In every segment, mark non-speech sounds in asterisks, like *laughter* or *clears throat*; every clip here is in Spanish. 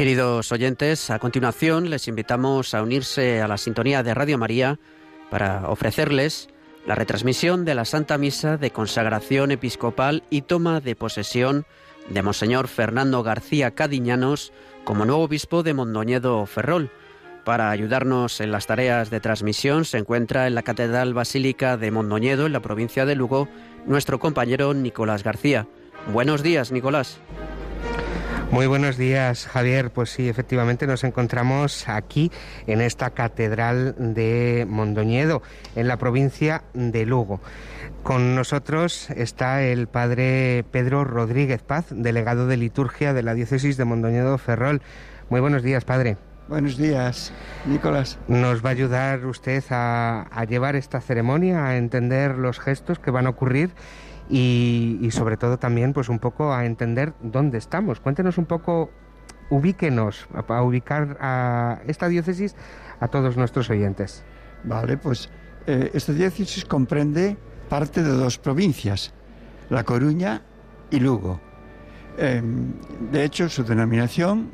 Queridos oyentes, a continuación les invitamos a unirse a la sintonía de Radio María para ofrecerles la retransmisión de la Santa Misa de consagración episcopal y toma de posesión de Monseñor Fernando García Cadiñanos como nuevo obispo de Mondoñedo Ferrol. Para ayudarnos en las tareas de transmisión se encuentra en la Catedral Basílica de Mondoñedo, en la provincia de Lugo, nuestro compañero Nicolás García. Buenos días, Nicolás. Muy buenos días, Javier. Pues sí, efectivamente nos encontramos aquí en esta catedral de Mondoñedo, en la provincia de Lugo. Con nosotros está el padre Pedro Rodríguez Paz, delegado de liturgia de la diócesis de Mondoñedo Ferrol. Muy buenos días, padre. Buenos días, Nicolás. ¿Nos va a ayudar usted a, a llevar esta ceremonia, a entender los gestos que van a ocurrir y, sobre todo también pues un poco a entender dónde estamos. Cuéntenos un poco, ubíquenos, a, ubicar a esta diócesis a todos nuestros oyentes. Vale, pues eh, esta diócesis comprende parte de dos provincias, La Coruña y Lugo. Em, de hecho, su denominación,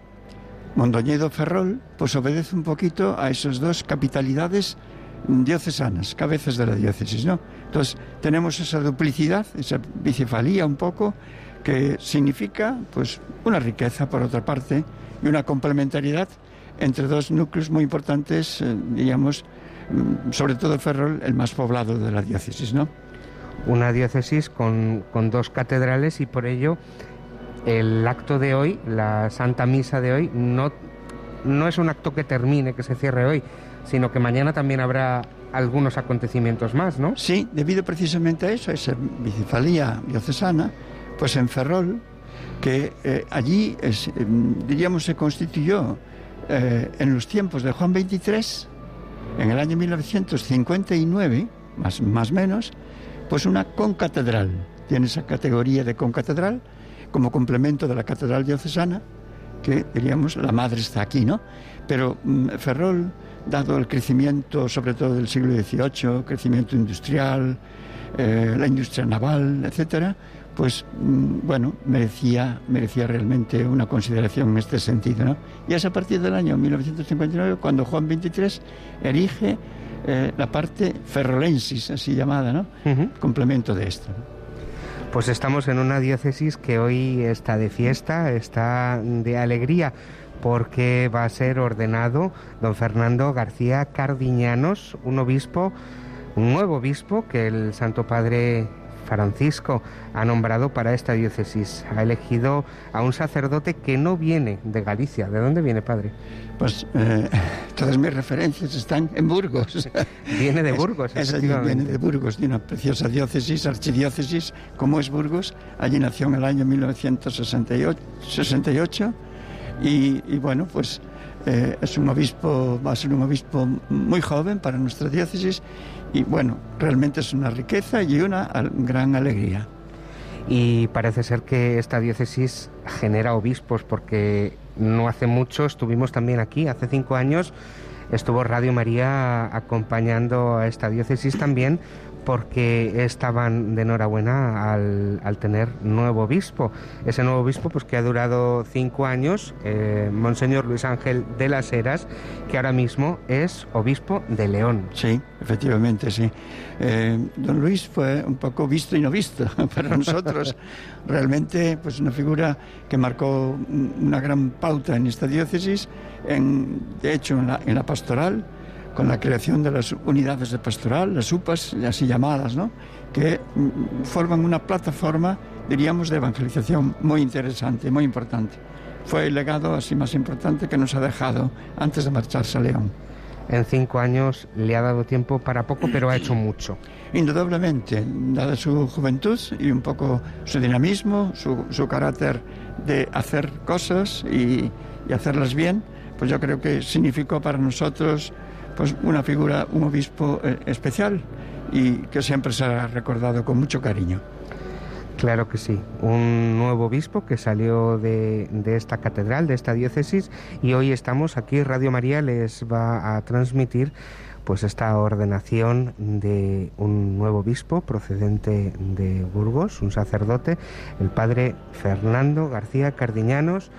Mondoñedo Ferrol, pues obedece un poquito a esas dos capitalidades diocesanas, cabezas de la diócesis, ¿no? Entonces, tenemos esa duplicidad, esa bicefalía un poco, que significa, pues, una riqueza por otra parte y una complementariedad entre dos núcleos muy importantes, eh, digamos, mm, sobre todo Ferrol, el más poblado de la diócesis, ¿no? Una diócesis con, con dos catedrales y por ello el acto de hoy, la Santa Misa de hoy, no, no es un acto que termine, que se cierre hoy, sino que mañana también habrá algunos acontecimientos más, ¿no? Sí, debido precisamente a eso, a esa bicefalía diocesana, pues en Ferrol, que eh, allí, em, diríamos, se constituyó eh, en los tiempos de Juan XXIII, en el año 1959, más o menos, pues una concatedral. Tiene esa categoría de concatedral como complemento de la catedral diocesana, que diríamos, la madre está aquí, ¿no? Pero mm, Ferrol dado el crecimiento, sobre todo del siglo XVIII, crecimiento industrial, eh, la industria naval, etcétera, pues mm, bueno, merecía, merecía realmente una consideración en este sentido. ¿no? Y es a partir del año 1959 cuando Juan XXIII erige eh, la parte ferrolensis, así llamada, ¿no? Complemento de esto. Pues estamos en una diócesis que hoy está de fiesta, está de alegría porque va a ser ordenado don Fernando García Cardiñanos, un obispo, un nuevo obispo que el Santo Padre Francisco ha nombrado para esta diócesis. Ha elegido a un sacerdote que no viene de Galicia. ¿De dónde viene, padre? Pues eh, todas mis referencias están en Burgos. *laughs* Viene de Burgos, es, Viene de Burgos, de una preciosa diócesis, archidiócesis, como es Burgos. Allí nació en el año 1968 y, bueno, pues eh, es un obispo, va a ser un obispo muy joven para nuestra diócesis y bueno, realmente es una riqueza y una gran alegría. Y parece ser que esta diócesis genera obispos porque no hace mucho estuvimos también aquí, hace cinco años estuvo Radio María acompañando a esta diócesis también porque estaban de enhorabuena al, al, tener nuevo obispo. Ese nuevo obispo pues que ha durado cinco años, eh, Monseñor Luis Ángel de las Heras, que ahora mismo es obispo de León. Sí, efectivamente, sí. Eh, don Luis fue un poco visto y no visto *laughs* para nosotros. *laughs* Realmente, pues una figura que marcó una gran pauta en esta diócesis, en, de hecho en la, en la pastoral, con la creación de las unidades de pastoral, las UPAs, así llamadas, ¿no? que mm, forman una plataforma, diríamos, de evangelización muy interesante, muy importante. Fue el legado así más importante que nos ha dejado antes de marcharse a León. En cinco años le ha dado tiempo para poco, pero ha hecho mucho. Indudablemente, dada su juventud y un poco su dinamismo, su, su carácter de hacer cosas y, y hacerlas bien, pues yo creo que significó para nosotros pues una figura, un obispo eh, especial y que siempre será recordado con mucho cariño. Claro que sí, un nuevo obispo que salió de, de, esta catedral, de esta diócesis, y hoy estamos aquí, Radio María les va a transmitir pues esta ordenación de un nuevo obispo procedente de Burgos, un sacerdote, el padre Fernando García Cardiñanos,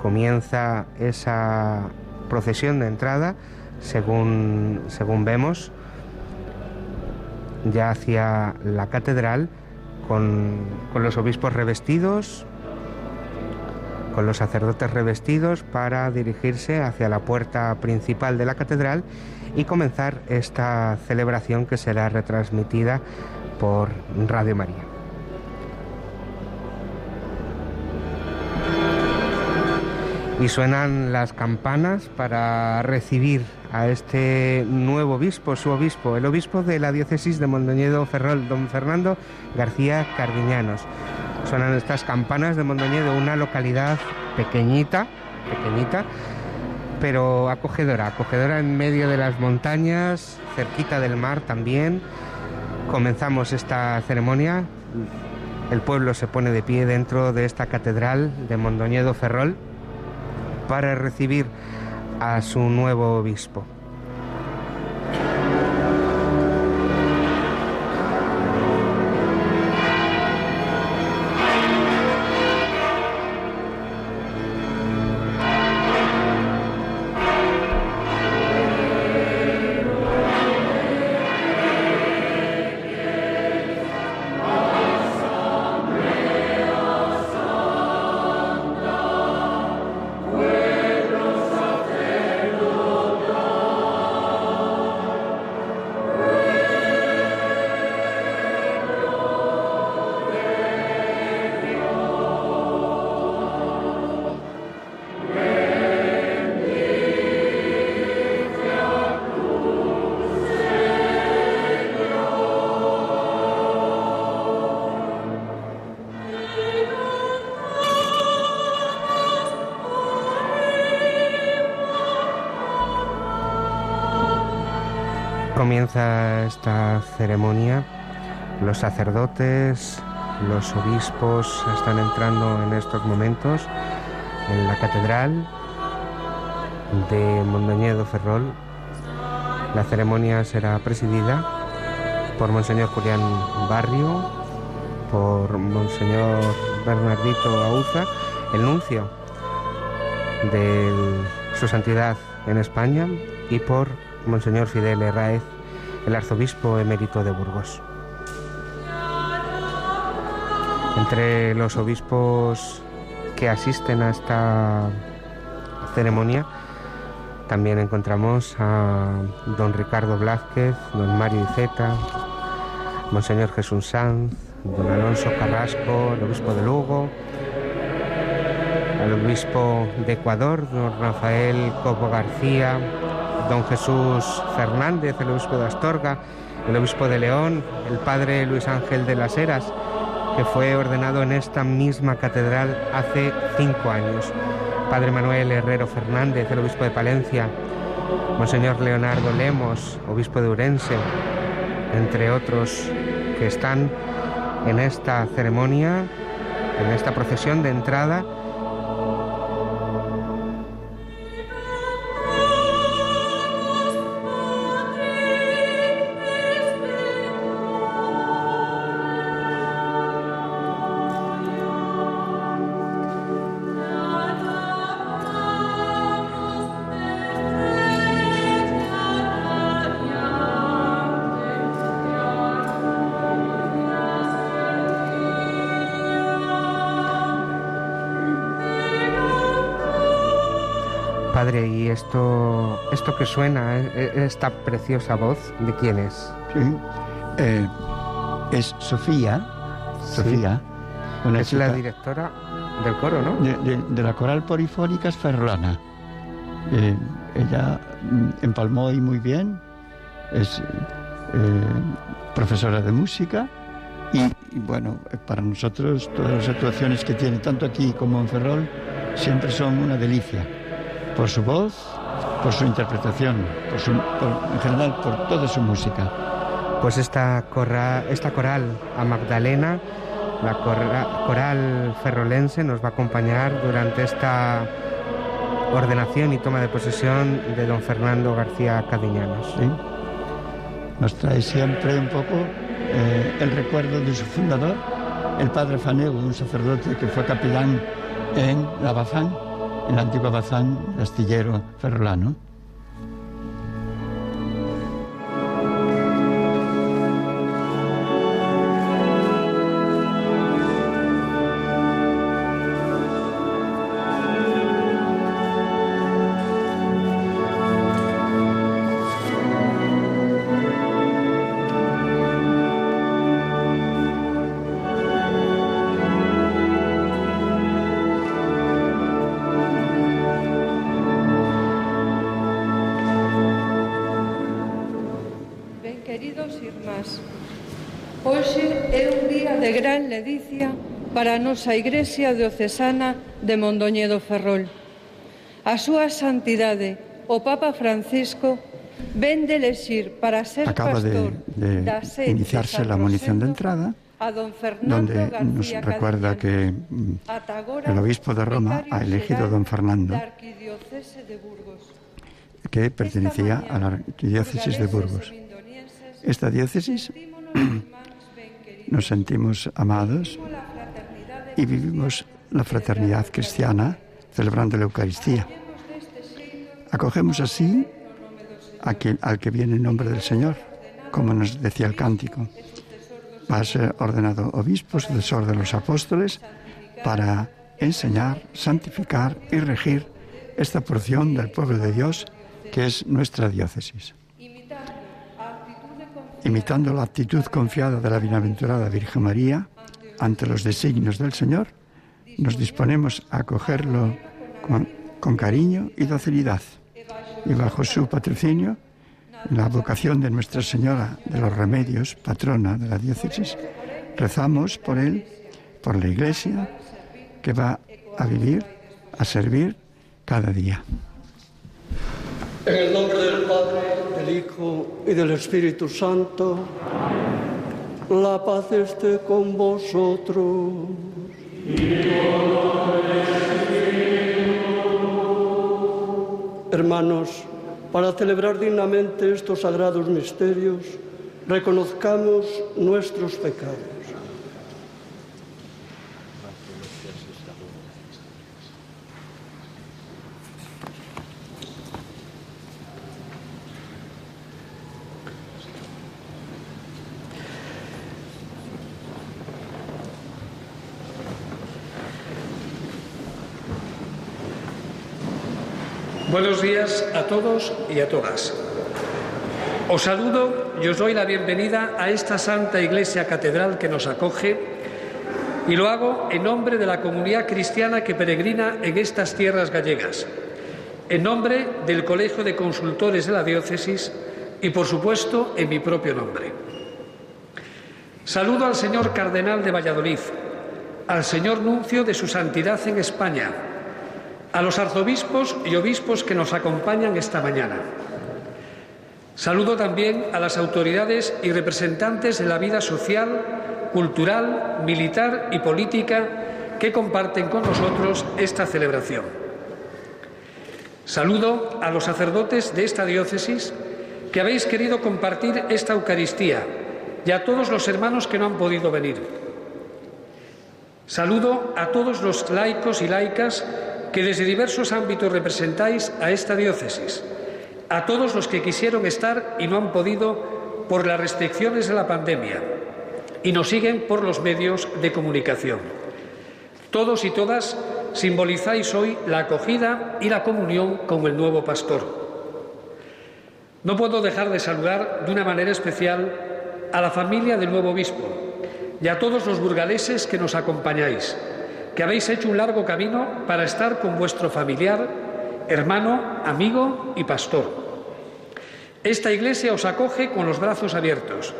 comienza esa procesión de entrada, según, según vemos, ya hacia la catedral, con, con los obispos revestidos, con los sacerdotes revestidos para dirigirse hacia la puerta principal de la catedral y comenzar esta celebración que será retransmitida por Radio María. Y suenan las campanas para recibir a este nuevo obispo, su obispo, el obispo de la diócesis de Mondoñedo Ferrol, don Fernando García Cardiñanos. Suenan estas campanas de Mondoñedo, una localidad pequeñita, pequeñita, pero acogedora, acogedora en medio de las montañas, cerquita del mar también. Comenzamos esta ceremonia. El pueblo se pone de pie dentro de esta catedral de Mondoñedo Ferrol para recibir a su nuevo obispo. Ceremonia. Los sacerdotes, los obispos están entrando en estos momentos en la catedral de Mondoñedo Ferrol. La ceremonia será presidida por Monseñor Julián Barrio, por Monseñor Bernardito Auza, el nuncio de su santidad en España, y por Monseñor Fidel Herráez, el arzobispo emérito de Burgos. Entre los obispos que asisten a esta ceremonia también encontramos a don Ricardo Blázquez, don Mario Iceta, Monseñor Jesús Sanz, don Alonso Carrasco, el obispo de Lugo, al obispo de Ecuador, don Rafael Cobo García, don Jesús Fernández, el obispo de Astorga, el obispo de León, el padre Luis Ángel de las Heras, que fue ordenado en esta misma catedral hace cinco años, padre Manuel Herrero Fernández, el obispo de Palencia, Monseñor Leonardo Lemos, obispo de Urense, entre otros que están en esta ceremonia, en esta procesión de entrada Padre, ¿y esto, esto que suena, e, e, esta preciosa voz, de quién es? Sí. Eh, es Sofía. Sofía. es la directora del coro, ¿no? De, la coral polifónica. Eh, ella mm, empalmó y muy bien. Es eh, profesora de música. Y, y, bueno, para nosotros todas las actuaciones que tiene, tanto aquí como en Ferrol, siempre son una delicia por su voz, por su interpretación, en general por toda su música. Pues esta, esta coral a Magdalena, la coral ferrolense, nos va a acompañar durante esta ordenación y toma de posesión de don Fernando García Cadiñanos. Nos trae siempre un poco eh, el recuerdo de su fundador, el padre Fanego, un sacerdote que fue capellán en la La antigua Bazán, astillero ferrolano. Nosa Igrexa Diocesana de Mondoñedo Ferrol. A súa santidade, o Papa Francisco, ven de elexir para ser Acaba pastor de, de iniciarse la munición de entrada, donde nos recuerda que mm, el obispo de Roma ha elegido a don Fernando, que pertenecía a la arquidiócesis de Burgos. Esta diócesis nos sentimos amados y vivimos la fraternidad cristiana celebrando la Eucaristía. Acogemos así al que viene en nombre del Señor, como nos decía el cántico. Va a ser ordenado obispo, sucesor de los apóstoles, para enseñar, santificar y regir esta porción del pueblo de Dios que es nuestra diócesis. Imitando la actitud confiada de la bienaventurada Virgen María, ante los designios del Señor, nos disponemos a acogerlo con, cariño y docilidad. Y bajo su patrocinio, la vocación de Nuestra Señora de los Remedios, patrona de la diócesis, rezamos por él, por la Iglesia, que va a vivir, a servir cada día. En el nombre del Padre, del Hijo y del Espíritu Santo. La paz esté con vosotros. Hermanos, para celebrar dignamente estos sagrados misterios, reconozcamos nuestros pecados. Buenos días a todos y a todas. Os saludo y os doy la bienvenida a esta Santa Iglesia Catedral que nos acoge y lo hago en nombre de la comunidad cristiana que peregrina en estas tierras gallegas, en nombre del Colegio de Consultores de la Diócesis y, por supuesto, en mi propio nombre. Saludo al señor Cardenal de Valladolid, al señor Nuncio de su Santidad en España, a los arzobispos y obispos que nos acompañan esta mañana. Saludo también a las autoridades y representantes de la vida social, cultural, militar y política que comparten con nosotros esta celebración. Saludo a los sacerdotes de esta diócesis que habéis querido compartir esta Eucaristía y a todos los hermanos que no han podido venir. Saludo a todos los laicos y laicas que desde diversos ámbitos representáis a esta diócesis, a todos los que quisieron estar y no han podido por las restricciones de la pandemia y nos siguen por los medios de comunicación. Todos y todas simbolizáis hoy la acogida y la comunión con el nuevo pastor. No puedo dejar de saludar de una manera especial a la familia del nuevo obispo y a todos los burgaleses que nos acompañáis que habéis hecho un largo camino para estar con vuestro familiar, hermano, amigo y pastor. Esta iglesia os acoge con los brazos abiertos.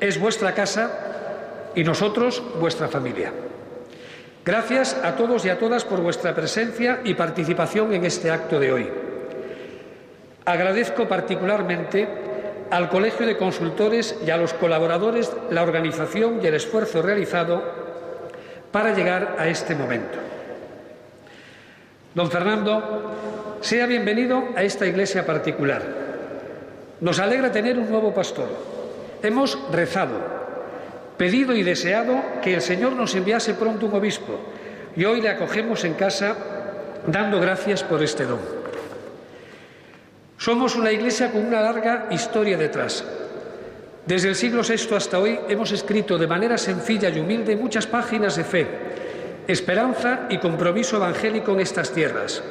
Es vuestra casa y nosotros vuestra familia. Gracias a todos y a todas por vuestra presencia y participación en este acto de hoy. Agradezco particularmente al Colegio de Consultores y a los colaboradores la organización y el esfuerzo realizado para llegar a este momento. Don Fernando, sea bienvenido a esta iglesia particular. Nos alegra tener un nuevo pastor. Hemos rezado, pedido y deseado que el Señor nos enviase pronto un obispo y hoy le acogemos en casa dando gracias por este don. Somos una iglesia con una larga historia detrás. Desde el siglo VI hasta hoy hemos escrito de manera sencilla y humilde muchas páginas de fe, esperanza y compromiso evangélico en estas tierras.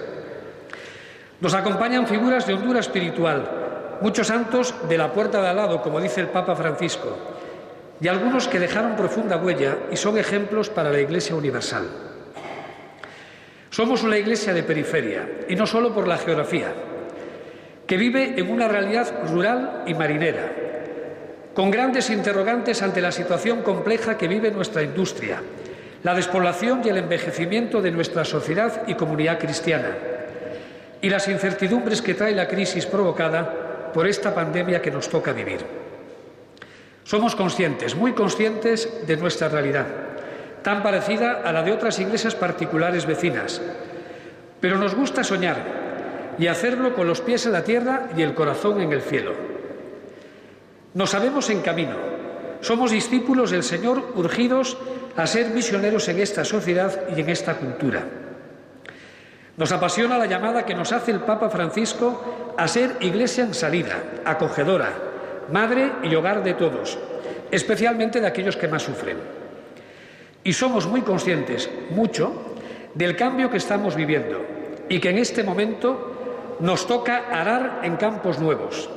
Nos acompañan figuras de hondura espiritual, muchos santos de la puerta de al lado, como dice el Papa Francisco, y algunos que dejaron profunda huella y son ejemplos para la Iglesia universal. Somos una iglesia de periferia, y no solo por la geografía, que vive en una realidad rural y marinera, con grandes interrogantes ante la situación compleja que vive nuestra industria, la despoblación y el envejecimiento de nuestra sociedad y comunidad cristiana, y las incertidumbres que trae la crisis provocada por esta pandemia que nos toca vivir. Somos conscientes, muy conscientes de nuestra realidad tan parecida a la de otras iglesias particulares vecinas. Pero nos gusta soñar y hacerlo con los pies en la tierra y el corazón en el cielo. Nos sabemos en camino. Somos discípulos del Señor urgidos a ser misioneros en esta sociedad y en esta cultura. Nos apasiona la llamada que nos hace el Papa Francisco a ser iglesia en salida, acogedora, madre y hogar de todos, especialmente de aquellos que más sufren. Y somos muy conscientes, mucho, del cambio que estamos viviendo y que en este momento nos toca arar en campos nuevos,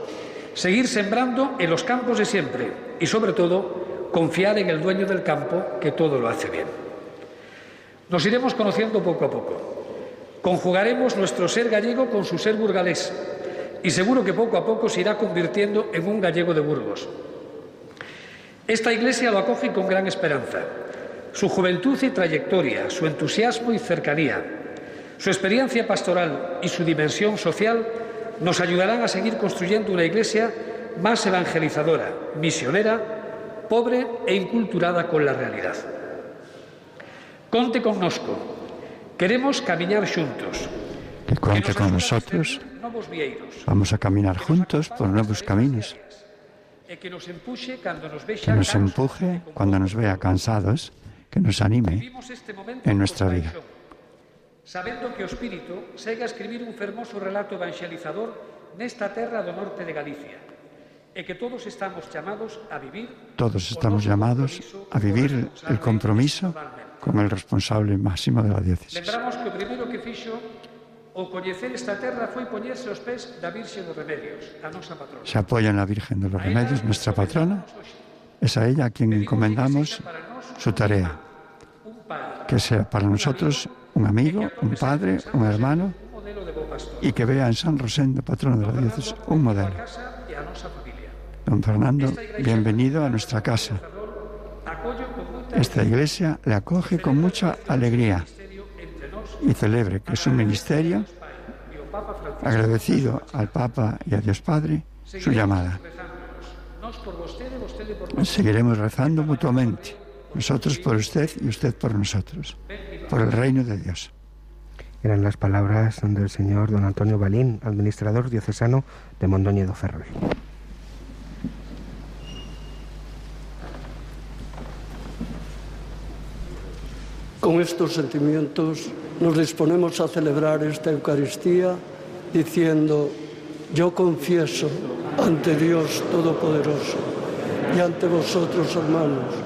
seguir sembrando en los campos de siempre y, sobre todo, confiar en el dueño del campo que todo lo hace bien. Nos iremos conociendo poco a poco. Conjugaremos nuestro ser gallego con su ser burgalés y seguro que poco a poco se irá convirtiendo en un gallego de Burgos. Esta iglesia lo acoge con gran esperanza su juventud y trayectoria, su entusiasmo y cercanía, su experiencia pastoral y su dimensión social nos ayudarán a seguir construyendo una iglesia más evangelizadora, misionera, pobre e inculturada con la realidad. Conte connosco. Queremos caminar juntos. Que cuente con nosotros. Vamos a caminar juntos por nuevos caminos. Que nos empuje cuando nos vea cansados que nos anime este en nuestra vida. sabendo que o Espírito segue a escribir un fermoso relato evangelizador nesta terra do norte de Galicia e que todos estamos chamados a vivir todos estamos llamados a vivir el compromiso con el responsable máximo de la diócesis. Lembramos que o primeiro que fixo o coñecer esta terra foi poñerse os pés da Virxe dos Remedios, a nosa patrona. Se apoia na Virgen de los Remedios, nuestra patrona. Es a ella a quien encomendamos su tarea. Que sea para nosotros un amigo, un padre, un hermano y que vea en San Rosendo, patrono de la diócesis, un modelo. Don Fernando, bienvenido a nuestra casa. Esta iglesia le acoge con mucha alegría y celebre que su ministerio, agradecido al Papa y a Dios Padre, su llamada. Seguiremos rezando mutuamente nosotros por usted y usted por nosotros, por el reino de Dios. Eran las palabras del señor don Antonio Balín, administrador diocesano de Mondoñedo Ferrol. Con estos sentimientos nos disponemos a celebrar esta Eucaristía diciendo, yo confieso ante Dios Todopoderoso y ante vosotros, hermanos,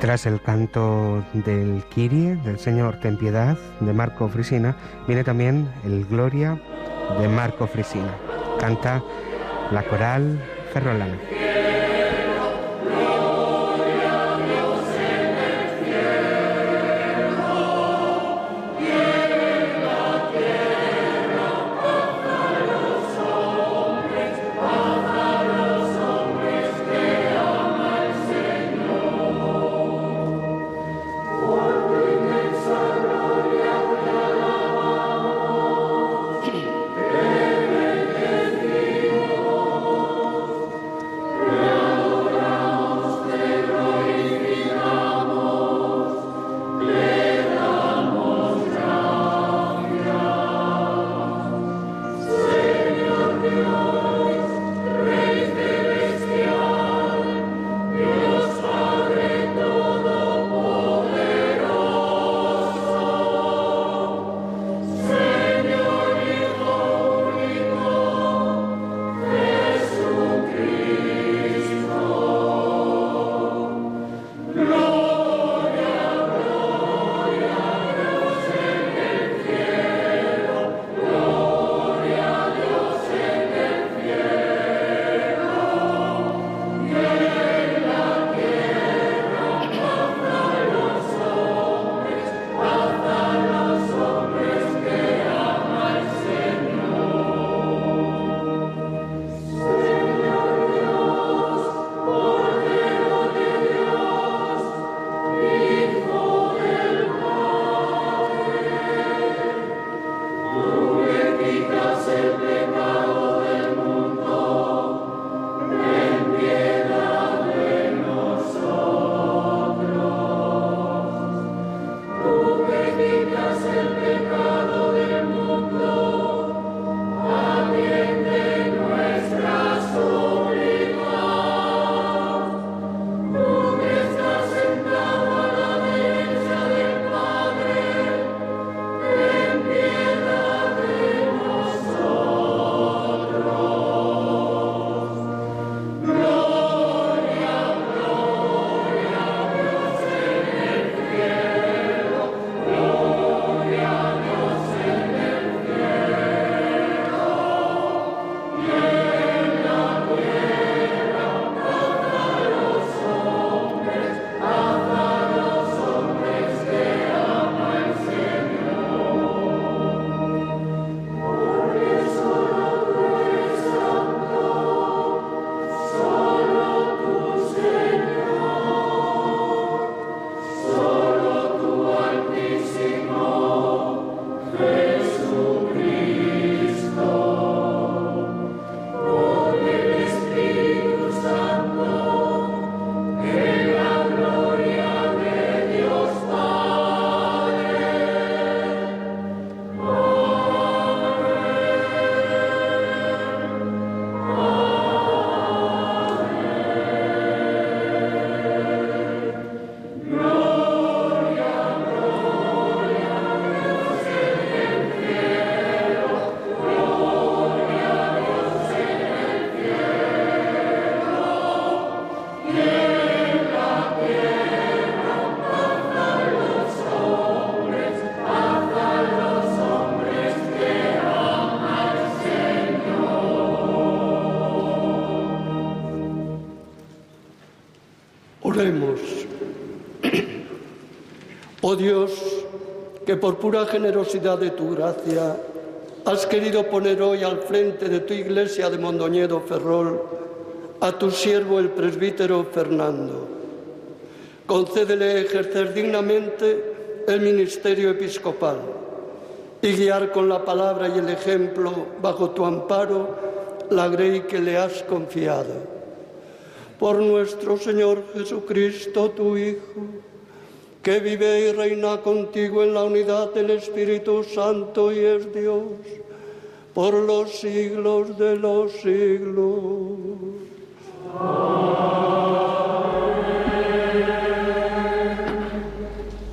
Tras el canto del Kyrie, del Señor Ten Piedad, de Marco Frisina, viene también el Gloria de Marco Frisina. Canta la coral ferrolana. Que por pura generosidad de tu gracia has querido poner hoy al frente de tu iglesia de Mondoñedo Ferrol a tu siervo el presbítero Fernando. Concédele ejercer dignamente el ministerio episcopal y guiar con la palabra y el ejemplo bajo tu amparo la grey que le has confiado. Por nuestro Señor Jesucristo, tu Hijo que vive y reina contigo en la unidad del Espíritu Santo y es Dios por los siglos de los siglos.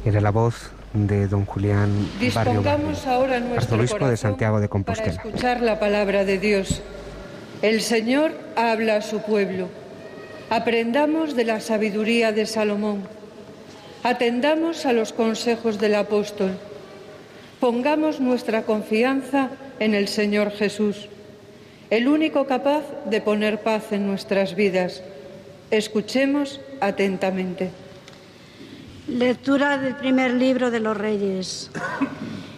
Era la voz de don Julián Barrio ahora nuestro arzobispo de Santiago de Compostela. Para escuchar la palabra de Dios. El Señor habla a su pueblo. Aprendamos de la sabiduría de Salomón Atendamos a los consejos del apóstol. Pongamos nuestra confianza en el Señor Jesús, el único capaz de poner paz en nuestras vidas. Escuchemos atentamente. Lectura del primer libro de los Reyes.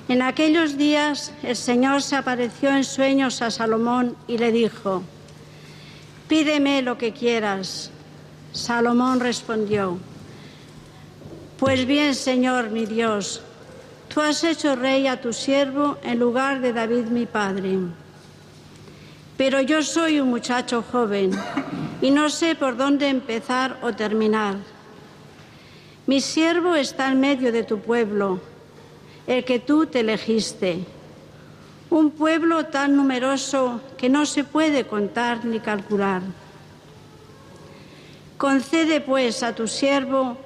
En aquellos días el Señor se apareció en sueños a Salomón y le dijo, Pídeme lo que quieras. Salomón respondió, Pues bien, Señor mi Dios, tú has hecho rey a tu siervo en lugar de David mi padre. Pero yo soy un muchacho joven y no sé por dónde empezar o terminar. Mi siervo está en medio de tu pueblo, el que tú te elegiste un pueblo tan numeroso que no se puede contar ni calcular. Concede pues a tu siervo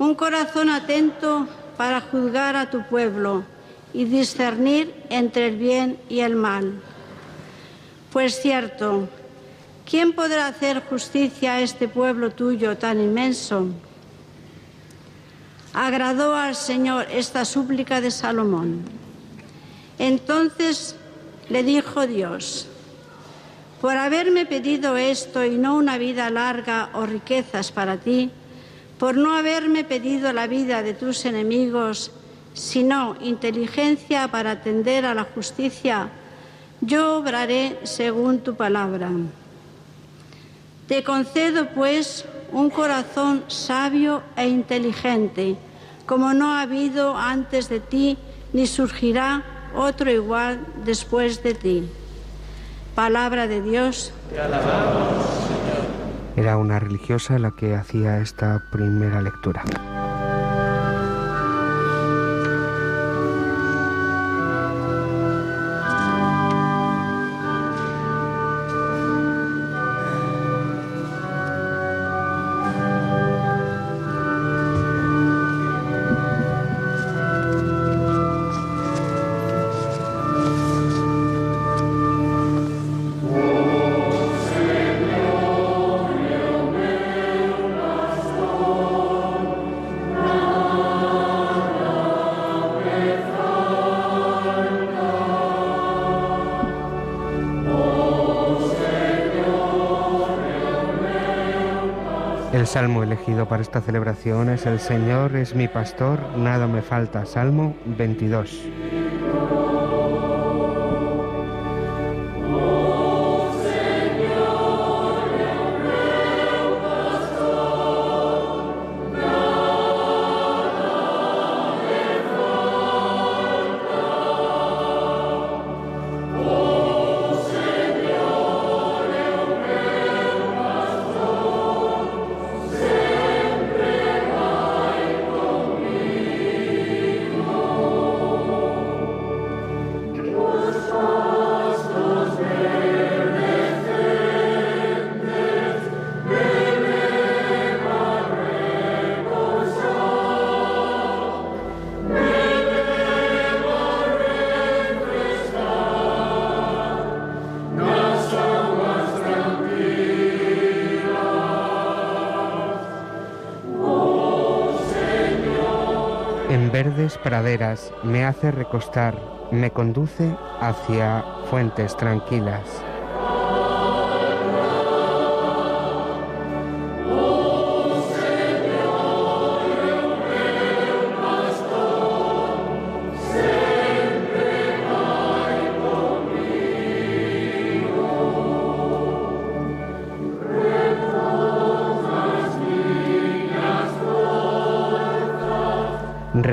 un corazón atento para juzgar a tu pueblo y discernir entre el bien y el mal. Pues cierto, ¿quién podrá hacer justicia a este pueblo tuyo tan inmenso? Agradó al Señor esta súplica de Salomón. Entonces le dijo Dios, por haberme pedido esto y no una vida larga o riquezas para ti, por no haberme pedido la vida de tus enemigos, sino inteligencia para atender a la justicia, yo obraré según tu palabra. Te concedo, pues, un corazón sabio e inteligente, como no ha habido antes de ti, ni surgirá otro igual después de ti. Palabra de Dios. Era una religiosa la que hacía esta primera lectura. Salmo elegido para esta celebración es El Señor es mi pastor, nada me falta. Salmo 22. Praderas me hace recostar, me conduce hacia fuentes tranquilas.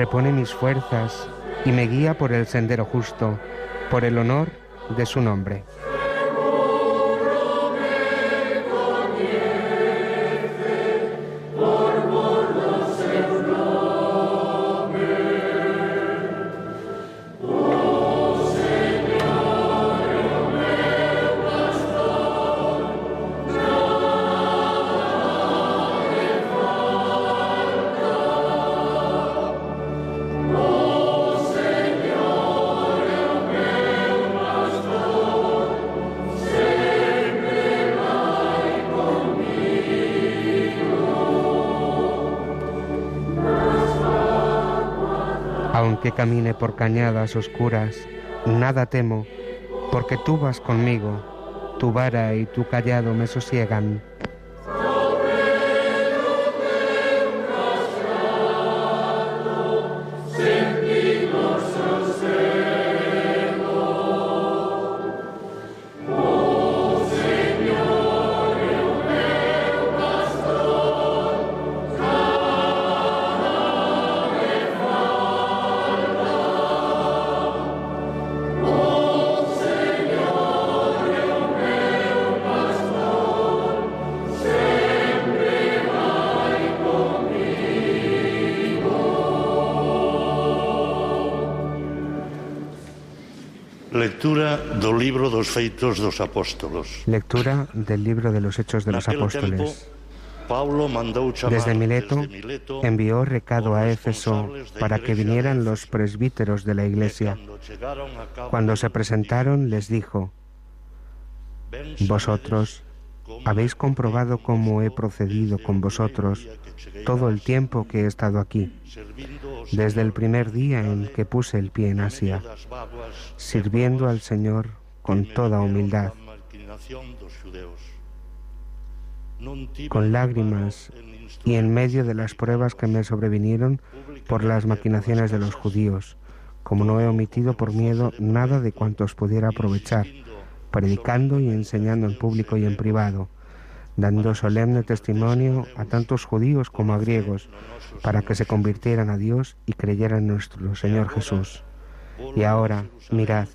Repone mis fuerzas y me guía por el sendero justo, por el honor de su nombre. Camine por cañadas oscuras, nada temo, porque tú vas conmigo, tu vara y tu callado me sosiegan. Libro dos feitos dos apóstolos. Lectura del libro de los Hechos de los Apóstoles. Desde Mileto envió recado a Éfeso para que vinieran los presbíteros de la iglesia. Cuando se presentaron les dijo, Vosotros habéis comprobado cómo he procedido con vosotros todo el tiempo que he estado aquí, desde el primer día en que puse el pie en Asia, sirviendo al Señor con toda humildad, con lágrimas y en medio de las pruebas que me sobrevinieron por las maquinaciones de los judíos, como no he omitido por miedo nada de cuantos pudiera aprovechar, predicando y enseñando en público y en privado, dando solemne testimonio a tantos judíos como a griegos, para que se convirtieran a Dios y creyeran en nuestro Señor Jesús. Y ahora, mirad,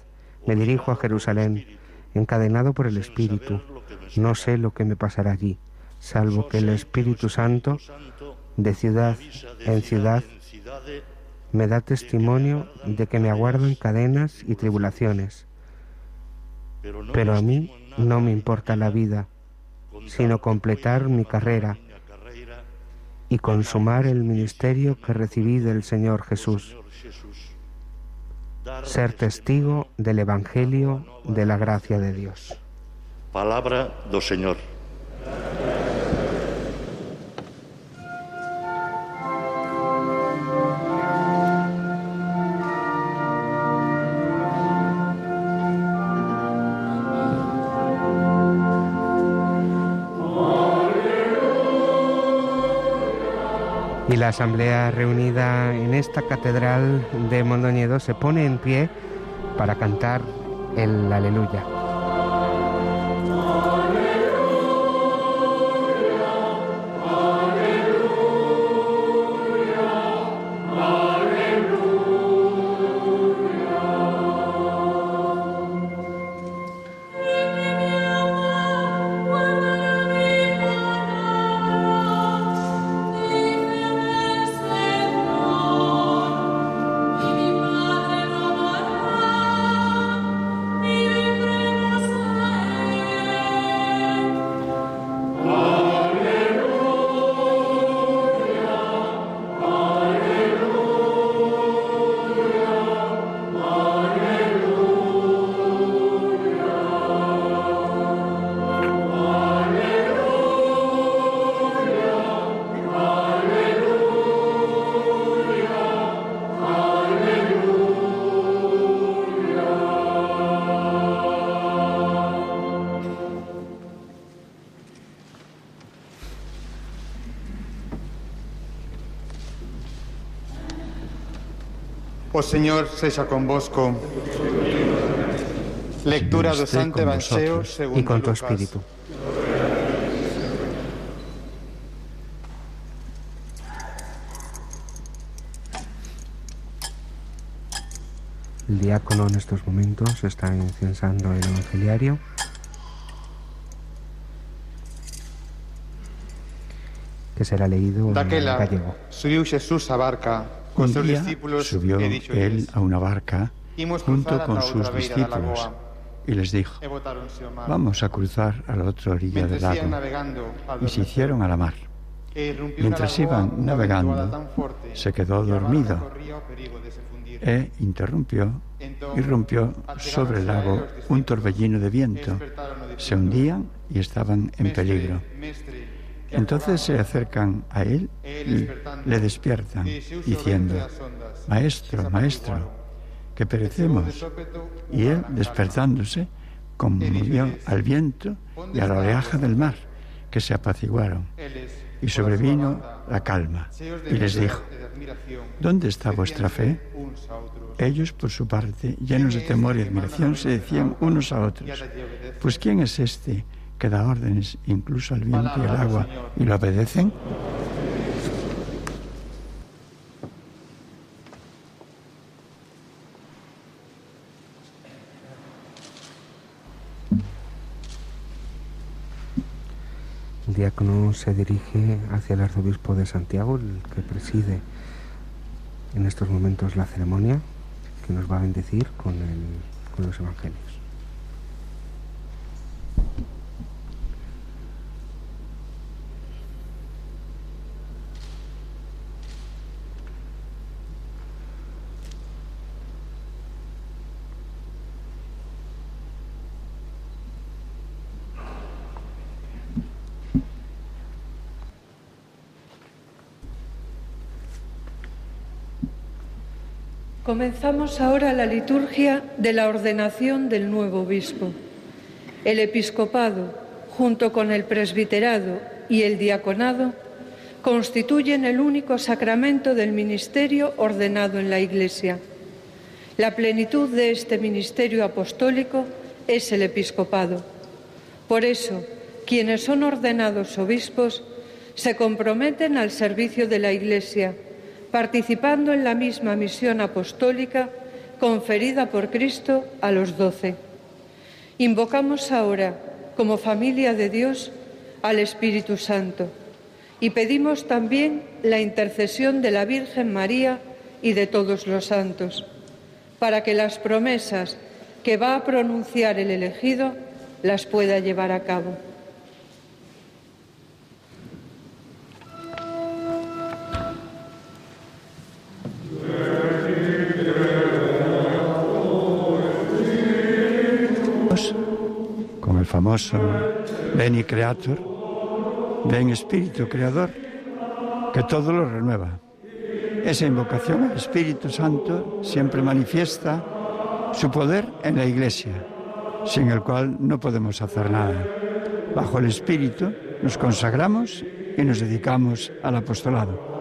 me dirijo a Jerusalén, encadenado por el Espíritu. No sé lo que me pasará allí, salvo que el Espíritu Santo, de ciudad en ciudad, me da testimonio de que me aguardan cadenas y tribulaciones. Pero a mí no me importa la vida, sino completar mi carrera y consumar el ministerio que recibí del Señor Jesús. Ser testigo del Evangelio de la gracia de Dios. Palabra do Señor. La asamblea reunida en esta catedral de Mondoñedo se pone en pie para cantar el aleluya. O Señor sexa convosco. Lectura do Santo Evangelio segundo y con tu Lucas. espíritu. El diácono en estos momentos está incensando el evangeliario. Que será leído en Daquela gallego. subiu Jesús a barca Un día subió él a una barca junto con sus discípulos y les dijo, vamos a cruzar a la otra orilla del lago. Y se hicieron a la mar. Mientras iban navegando, se quedó dormido e interrumpió, irrumpió achegáronse sobre el lago un torbellino de viento. Se hundían y estaban en peligro. Entonces se acercan a él y le despiertan, diciendo, Maestro, Maestro, que perecemos. Y él, despertándose, conmovió al viento y a la oleaje del mar, que se apaciguaron. Y sobrevino la calma. Y les dijo, ¿dónde está vuestra fe? Ellos, por su parte, llenos de temor y admiración, se decían unos a otros, pues ¿quién es este que da órdenes incluso al viento y al agua y lo obedecen? El diácono se dirige hacia el arzobispo de Santiago, el que preside en estos momentos la ceremonia, que nos va a bendecir con, el, con los evangelios. Comenzamos ahora la liturgia de la ordenación del nuevo obispo. El episcopado, junto con el presbiterado y el diaconado, constituyen el único sacramento del ministerio ordenado en la Iglesia. La plenitud de este ministerio apostólico es el episcopado. Por eso, quienes son ordenados obispos se comprometen al servicio de la Iglesia participando en la misma misión apostólica conferida por Cristo a los doce. Invocamos ahora, como familia de Dios, al Espíritu Santo y pedimos también la intercesión de la Virgen María y de todos los santos, para que las promesas que va a pronunciar el elegido las pueda llevar a cabo. Famoso Beni Creator, ven Espíritu Creador, que todo lo renueva. Esa invocación al Espíritu Santo siempre manifiesta su poder en la Iglesia, sin el cual no podemos hacer nada. Bajo el Espíritu nos consagramos y nos dedicamos al apostolado.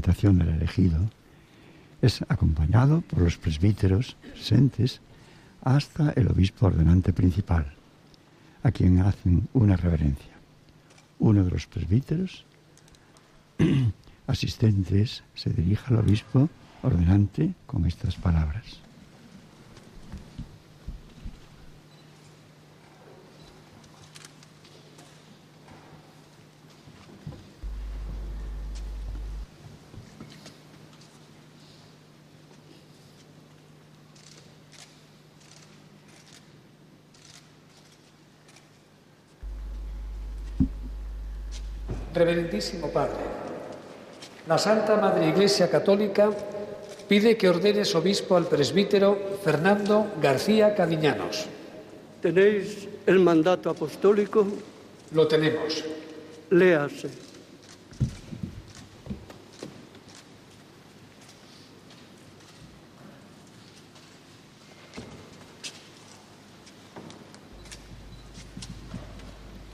Presentación del elegido. Es acompañado por los presbíteros presentes hasta el obispo ordenante principal, a quien hacen una reverencia. Uno de los presbíteros *clears throat* asistentes se dirige al obispo ordenante con estas palabras. Reverendísimo Padre, la Santa Madre Iglesia Católica pide que ordenes obispo al presbítero Fernando García Cadiñanos. ¿Tenéis el mandato apostólico? Lo tenemos. Léase.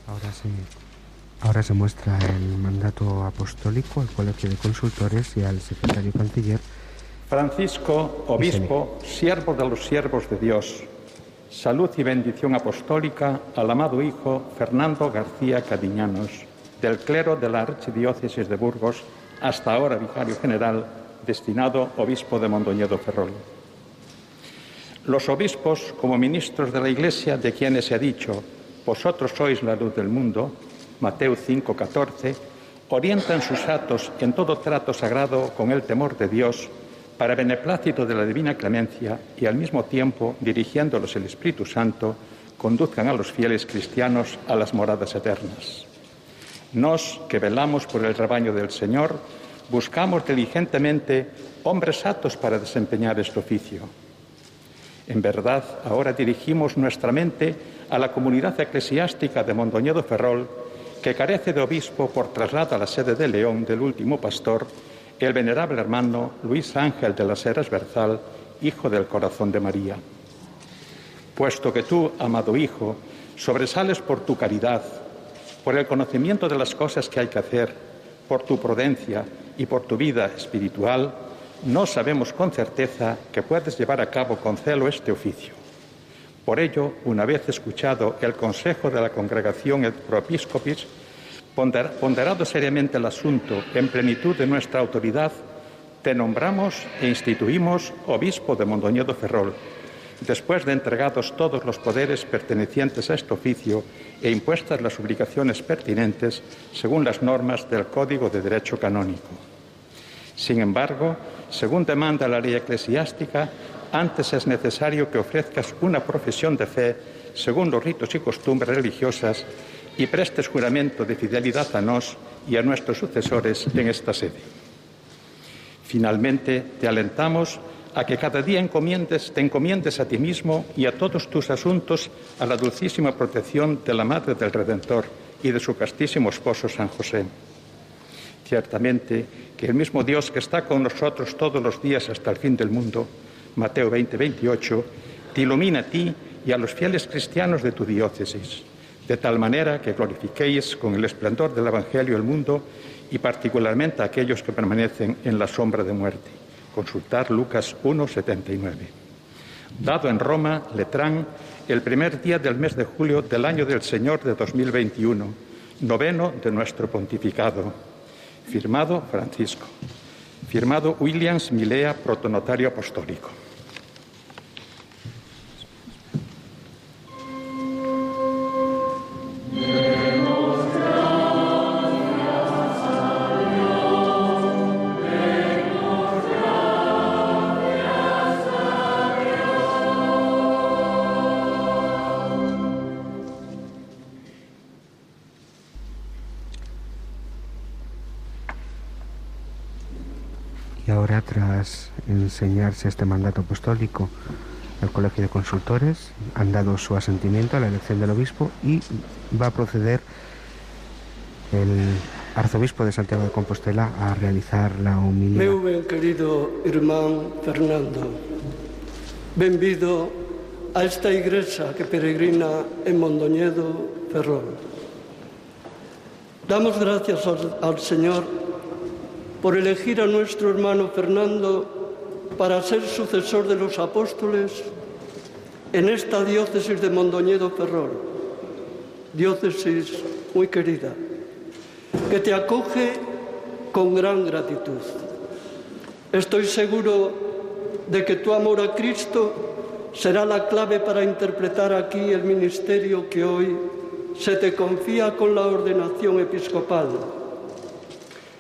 Ahora sí. Ahora se muestra el mandato apostólico al Colegio de Consultores y al secretario canciller. Francisco, obispo, siervo de los siervos de Dios. Salud y bendición apostólica al amado Hijo Fernando García Cadiñanos, del clero de la Archidiócesis de Burgos, hasta ahora vicario general, destinado obispo de Mondoñedo Ferrol. Los obispos, como ministros de la Iglesia, de quienes se ha dicho, vosotros sois la luz del mundo, Mateo 5:14, orientan sus actos en todo trato sagrado con el temor de Dios para beneplácito de la divina clemencia y al mismo tiempo, dirigiéndolos el Espíritu Santo, conduzcan a los fieles cristianos a las moradas eternas. Nos, que velamos por el rebaño del Señor, buscamos diligentemente hombres aptos para desempeñar este oficio. En verdad, ahora dirigimos nuestra mente a la comunidad eclesiástica de Mondoñedo Ferrol, que carece de obispo por traslado a la sede de León del último pastor, el venerable hermano Luis Ángel de las Heras Berzal, hijo del corazón de María. Puesto que tú, amado Hijo, sobresales por tu caridad, por el conocimiento de las cosas que hay que hacer, por tu prudencia y por tu vida espiritual, no sabemos con certeza que puedes llevar a cabo con celo este oficio. Por ello, una vez escuchado el consejo de la congregación et proepiscopis, ponderado seriamente el asunto en plenitud de nuestra autoridad, te nombramos e instituimos obispo de Mondoñedo Ferrol, después de entregados todos los poderes pertenecientes a este oficio e impuestas las obligaciones pertinentes según las normas del Código de Derecho Canónico. Sin embargo, según demanda la ley eclesiástica, antes es necesario que ofrezcas una profesión de fe según los ritos y costumbres religiosas y prestes juramento de fidelidad a nos y a nuestros sucesores en esta sede. Finalmente, te alentamos a que cada día encomiendes, te encomiendes a ti mismo y a todos tus asuntos a la dulcísima protección de la Madre del Redentor y de su castísimo esposo San José. Ciertamente que el mismo Dios que está con nosotros todos los días hasta el fin del mundo, Mateo 20, 28, te ilumina a ti y a los fieles cristianos de tu diócesis, de tal manera que glorifiquéis con el esplendor del Evangelio el mundo y particularmente a aquellos que permanecen en la sombra de muerte. Consultar Lucas 1, 79. Dado en Roma, Letrán, el primer día del mes de julio del año del Señor de 2021, noveno de nuestro pontificado. Firmado Francisco. Firmado Williams Milea, protonotario apostólico. Enseñarse este mandato apostólico al Colegio de Consultores, han dado su asentimiento a la elección del obispo y va a proceder el arzobispo de Santiago de Compostela, a realizar la humildad. Meu ben querido irmán Fernando, benvido a esta igreja que peregrina en Mondoñedo, Ferrol. Damos gracias al, al Señor por elegir a nuestro hermano Fernando para ser sucesor de los apóstoles en esta diócesis de Mondoñedo Ferrol, diócesis muy querida, que te acoge con gran gratitud. Estoy seguro de que tu amor a Cristo será la clave para interpretar aquí el ministerio que hoy se te confía con la ordenación episcopal,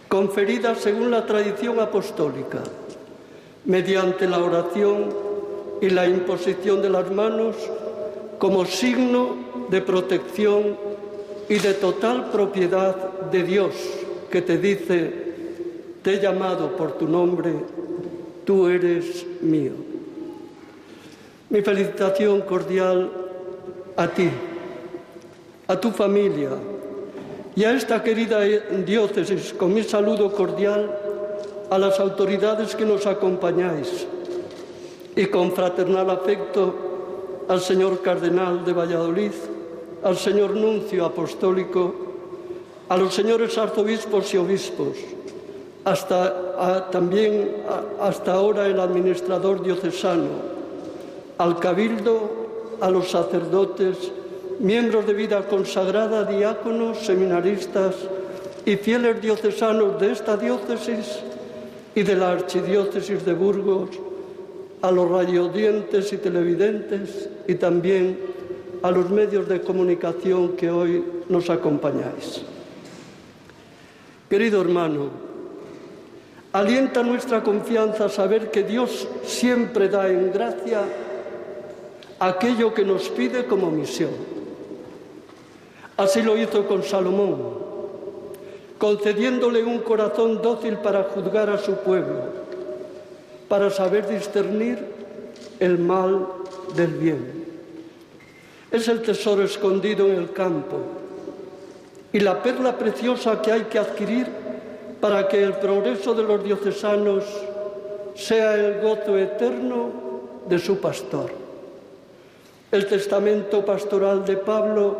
conferida según la tradición apostólica, mediante la oración y la imposición de las manos como signo de protección y de total propiedad de Dios que te dice, te he llamado por tu nombre, tú eres mío. Mi felicitación cordial a ti, a tu familia y a esta querida diócesis con mi saludo cordial a las autoridades que nos acompañáis y con fraternal afecto al señor cardenal de Valladolid, al señor nuncio apostólico, a los señores arzobispos y obispos, hasta también hasta ahora el administrador diocesano, al cabildo, a los sacerdotes, miembros de vida consagrada, diáconos, seminaristas y fieles diocesanos de esta diócesis y de la archidiócesis de Burgos, a los radiodientes y televidentes y también a los medios de comunicación que hoy nos acompañáis. Querido hermano, alienta nuestra confianza saber que Dios siempre da en gracia aquello que nos pide como misión. Así lo hizo con Salomón, concediéndole un corazón dócil para juzgar a su pueblo, para saber discernir el mal del bien. Es el tesoro escondido en el campo y la perla preciosa que hay que adquirir para que el progreso de los diocesanos sea el gozo eterno de su pastor. El testamento pastoral de Pablo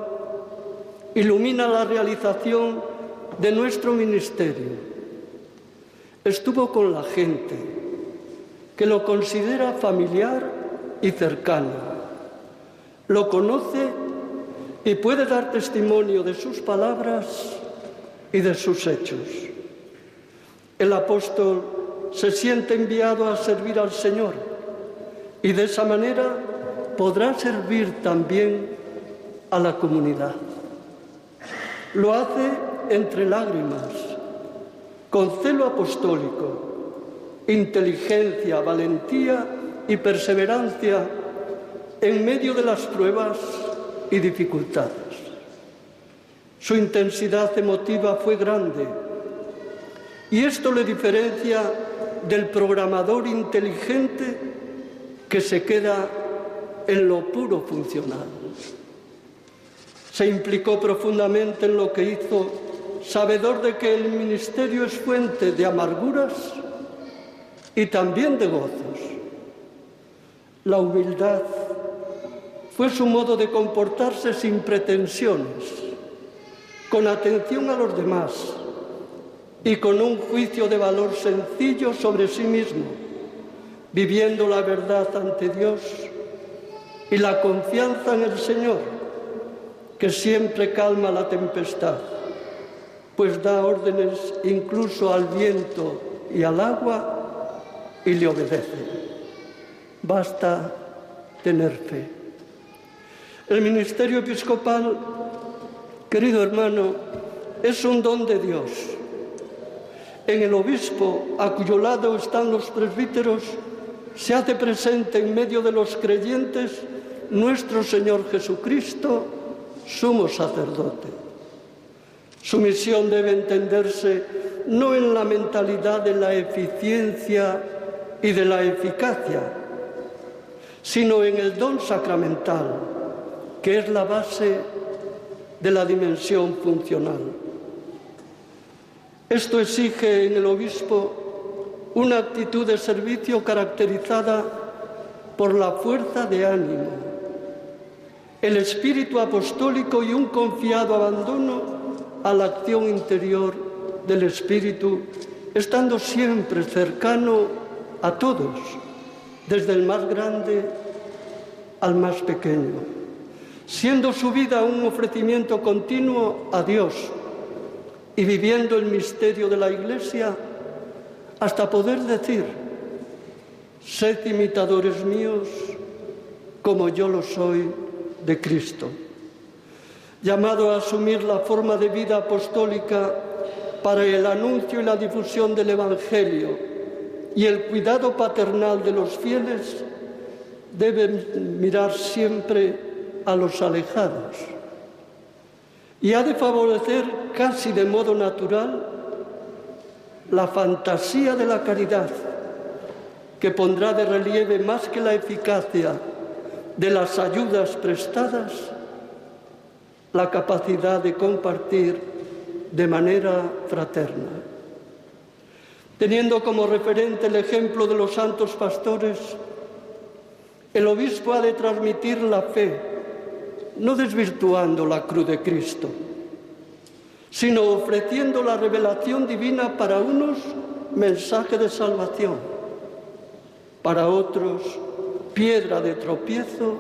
ilumina la realización de nuestro ministerio. Estuvo con la gente, que lo considera familiar y cercano. Lo conoce y puede dar testimonio de sus palabras y de sus hechos. El apóstol se siente enviado a servir al Señor y de esa manera podrá servir también a la comunidad. Lo hace entre lágrimas, con celo apostólico, inteligencia, valentía y perseverancia en medio de las pruebas y dificultades. Su intensidad emotiva fue grande y esto le diferencia del programador inteligente que se queda en lo puro funcional. Se implicó profundamente en lo que hizo, sabedor de que el ministerio es fuente de amarguras y también de gozos. La humildad fue su modo de comportarse sin pretensiones, con atención a los demás y con un juicio de valor sencillo sobre sí mismo, viviendo la verdad ante Dios y la confianza en el Señor, que siempre calma la tempestad, pues da órdenes incluso al viento y al agua y le obedece. Basta tener fe. El ministerio episcopal, querido hermano, es un don de Dios. En el obispo, a cuyo lado están los presbíteros, se hace presente en medio de los creyentes nuestro Señor Jesucristo, sumo sacerdote. Su misión debe entenderse no en la mentalidad de la eficiencia y de la eficacia, sino en el don sacramental, que es la base de la dimensión funcional. Esto exige en el obispo una actitud de servicio caracterizada por la fuerza de ánimo, el espíritu apostólico y un confiado abandono a la acción interior del espíritu, estando siempre cercano a todos, desde el más grande al más pequeño, siendo su vida un ofrecimiento continuo a Dios y viviendo el misterio de la Iglesia hasta poder decir, sed imitadores míos como yo lo soy de Cristo. Llamado a asumir la forma de vida apostólica para el anuncio y la difusión del Evangelio. Y el cuidado paternal de los fieles, debe mirar siempre a los alejados. Y ha de favorecer casi de modo natural la fantasía de la caridad, que pondrá de relieve más que la eficacia de las ayudas prestadas, la capacidad de compartir de manera fraterna. Teniendo como referente el ejemplo de los santos pastores, el obispo ha de transmitir la fe, no desvirtuando la cruz de Cristo, sino ofreciendo la revelación divina para unos mensaje de salvación, para otros piedra de tropiezo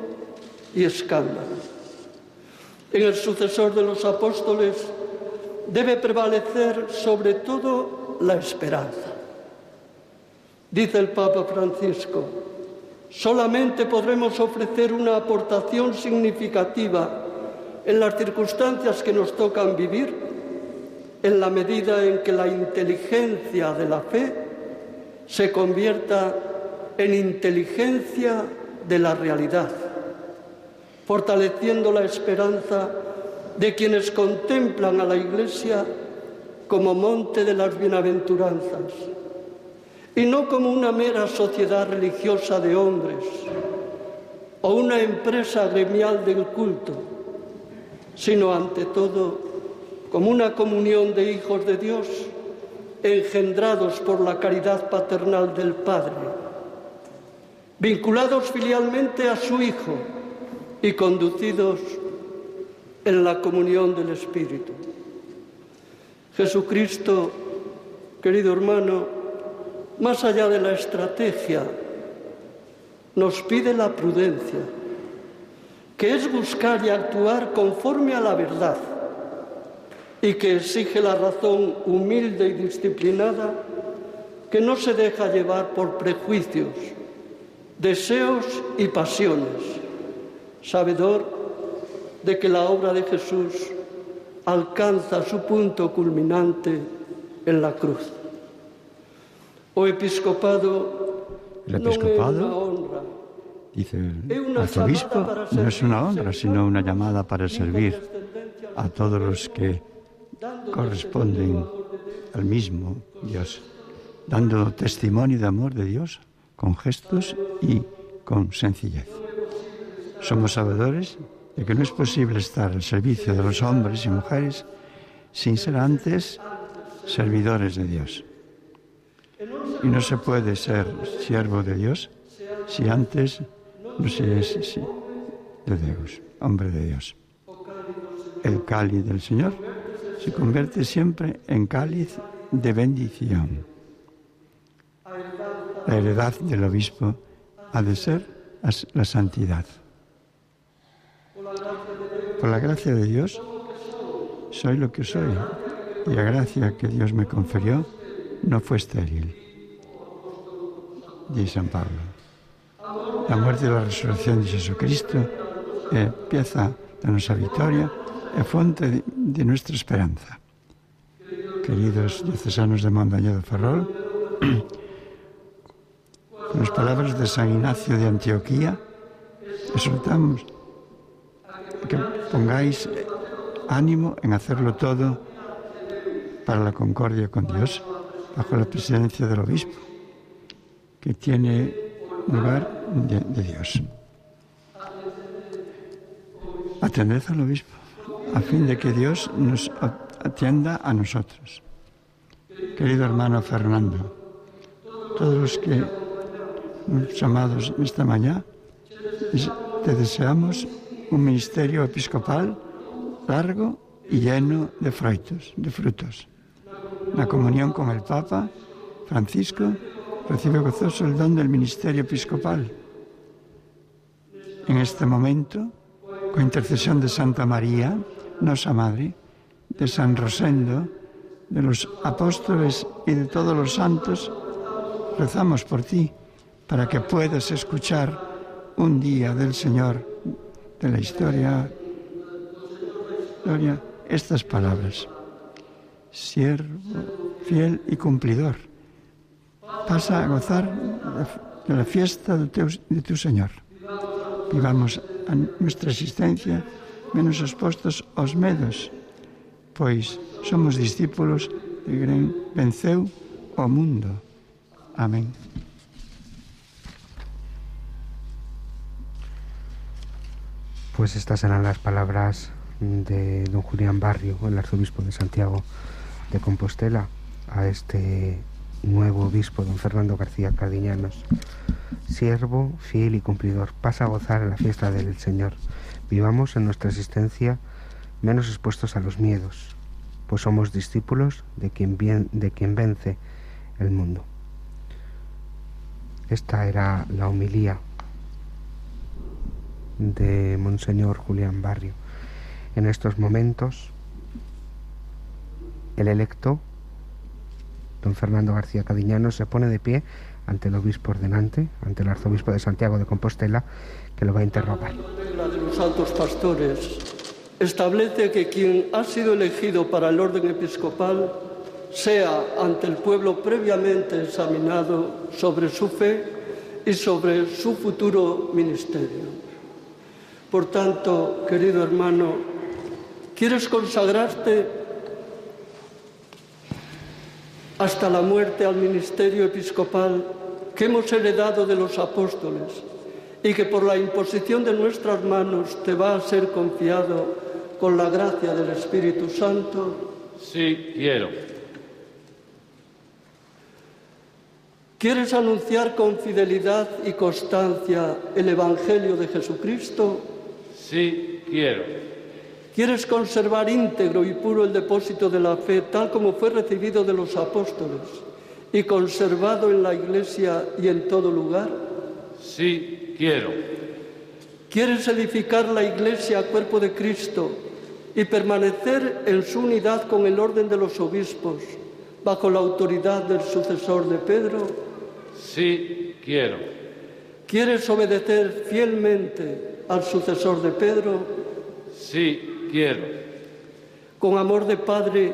y escándalo. En el sucesor de los apóstoles debe prevalecer sobre todo la esperanza. Dice el Papa Francisco, solamente podremos ofrecer una aportación significativa en las circunstancias que nos tocan vivir en la medida en que la inteligencia de la fe se convierta en inteligencia de la realidad, fortaleciendo la esperanza de quienes contemplan a la Iglesia como monte de las bienaventuranzas y no como una mera sociedad religiosa de hombres o una empresa gremial del culto, sino ante todo como una comunión de hijos de Dios engendrados por la caridad paternal del Padre, vinculados filialmente a su Hijo y conducidos en la comunión del Espíritu. Jesucristo, querido hermano, más allá de la estrategia, nos pide la prudencia, que es buscar y actuar conforme a la verdad y que exige la razón humilde y disciplinada que no se deja llevar por prejuicios, deseos y pasiones, sabedor de que la obra de Jesús alcanza su punto culminante en la cruz. O episcopado, el episcopado, dice el arzobispo, no es una honra, sino una llamada para servir a todos los que corresponden al mismo Dios, dando testimonio de amor de Dios con gestos y con sencillez. Somos sabedores de que no es posible estar al servicio de los hombres y mujeres sin ser antes servidores de Dios. Y no se puede ser siervo de Dios si antes no se es de Dios, hombre de Dios. El cáliz del Señor se convierte siempre en cáliz de bendición. La heredad del obispo ha de ser la santidad. Por la gracia de Dios soy lo que soy y la gracia que Dios me conferió no fue estéril. Dice San Pablo. La muerte y la resurrección de Jesucristo es pieza de nuestra victoria es fuente de, nuestra esperanza. Queridos diocesanos de Montaña de Ferrol, *clears throat* con las palabras de San Ignacio de Antioquía, exhortamos que pongáis ánimo en hacerlo todo para la concordia con Dios, bajo la presidencia del obispo, que tiene lugar de, Dios. Atended al obispo, a fin de que Dios nos atienda a nosotros. querido hermano Fernando, todos los que nos amados esta mañana, te deseamos un ministerio episcopal largo y lleno de frutos, de frutos. La comunión con el Papa Francisco recibe gozoso el don del ministerio episcopal. En este momento, con intercesión de Santa María, nuestra Madre, de San Rosendo, de los apóstoles y de todos los santos, rezamos por ti para que puedas escuchar un día del Señor de la historia, historia estas palabras. Siervo fiel y cumplidor, pasa a gozar de la fiesta de tu, de tu Señor. Vivamos a nuestra existencia menos expostos aos medos, pois somos discípulos de quen venceu o mundo. Amén. Pues estas eran las palabras de don Julián Barrio, el arzobispo de Santiago de Compostela, a este nuevo obispo, don Fernando García Cardiñanos. Siervo, fiel y cumplidor, pasa a gozar en la fiesta del Señor. Vivamos en nuestra existencia menos expuestos a los miedos, pues somos discípulos de quien, de quien vence el mundo. Esta era la homilía de Monseñor Julián Barrio. En estos momentos, el electo, don Fernando García Cadiñano, se pone de pie ante el obispo ordenante, ante el arzobispo de Santiago de Compostela, que lo va a interrogar. La de los altos pastores establece que quien ha sido elegido para el orden episcopal sea ante el pueblo previamente examinado sobre su fe y sobre su futuro ministerio. Por tanto, querido hermano, ¿quieres consagrarte hasta la muerte al ministerio episcopal que hemos heredado de los apóstoles y que por la imposición de nuestras manos te va a ser confiado con la gracia del Espíritu Santo? Sí, quiero. ¿Quieres anunciar con fidelidad y constancia el Evangelio de Jesucristo? Sí, quiero. ¿Quieres conservar íntegro y puro el depósito de la fe tal como fue recibido de los apóstoles y conservado en la Iglesia y en todo lugar? Sí, quiero. ¿Quieres edificar la Iglesia, cuerpo de Cristo, y permanecer en su unidad con el orden de los obispos, bajo la autoridad del sucesor de Pedro? Sí, quiero. ¿Quieres obedecer fielmente al sucesor de Pedro? Sí, quiero. Con amor de Padre,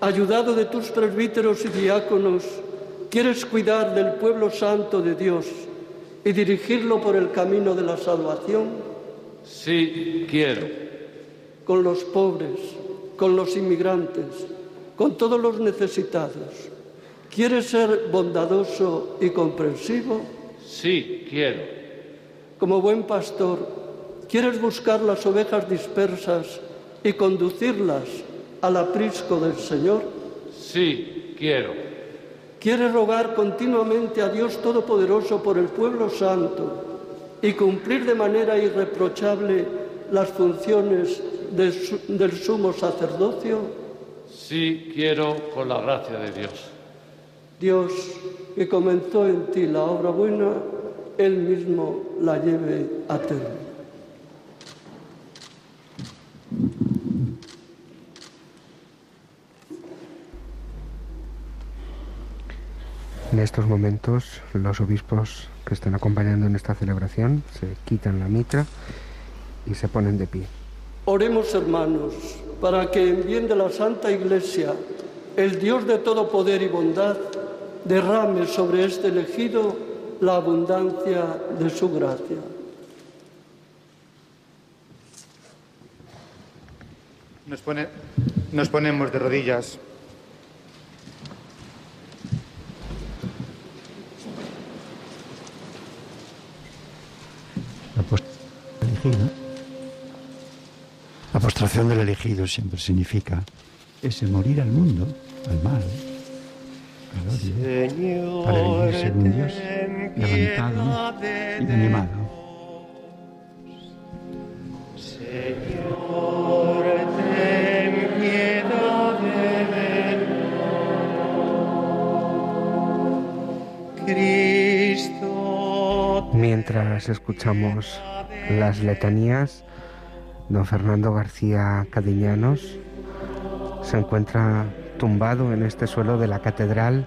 ayudado de tus presbíteros y diáconos, quieres cuidar del pueblo santo de Dios y dirigirlo por el camino de la salvación? Sí, quiero. Con los pobres, con los inmigrantes, con todos los necesitados. ¿Quieres ser bondadoso y comprensivo? Sí, quiero. Como buen pastor, ¿quieres buscar las ovejas dispersas y conducirlas al aprisco del Señor? Sí, quiero. ¿Quieres rogar continuamente a Dios Todopoderoso por el pueblo santo y cumplir de manera irreprochable las funciones de su, del sumo sacerdocio? Sí, quiero con la gracia de Dios. Dios, que comenzó en ti la obra buena, Él mismo la lleve a término. En estos momentos, los obispos que están acompañando en esta celebración se quitan la mitra y se ponen de pie. Oremos, hermanos, para que en bien de la Santa Iglesia, el Dios de todo poder y bondad, derrame sobre este elegido la abundancia de su gracia. Nos, pone, nos ponemos de rodillas. La postración del elegido siempre significa ese morir al mundo, al mal, para vivir según Dios, levantado y animado. Señor, ten piedad de Cristo. Mientras escuchamos las letanías, don Fernando García Cadiñanos se encuentra tumbado en este suelo de la catedral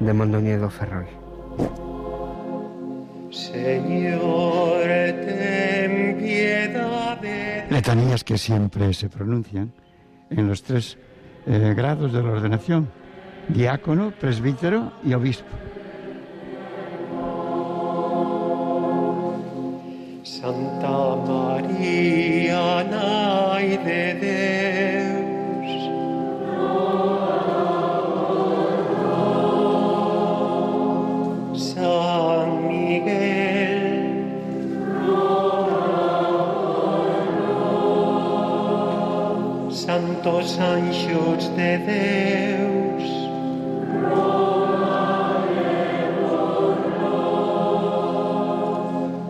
de Mondoñedo Ferrol. Señor, ten piedad de Letanías que siempre se pronuncian en los tres eh, grados de la ordenación, diácono, presbítero y obispo. Santa María, Nai de Deus. Santos anxos de Deus.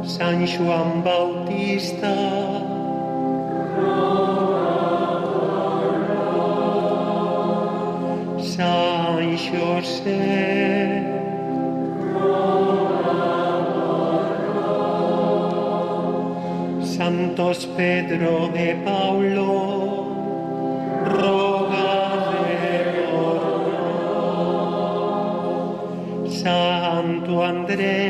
San Juan Bautista. San José. Santos Pedro de Paulo, Santo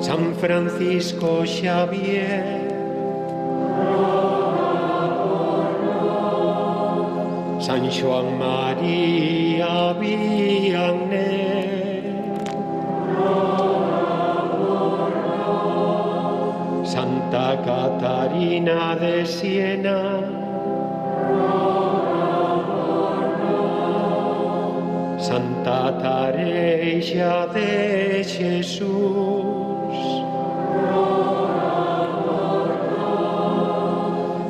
San Francisco Xavier. San Joan María Vianney. Santa Catarina de Siena. Santa de Jesús.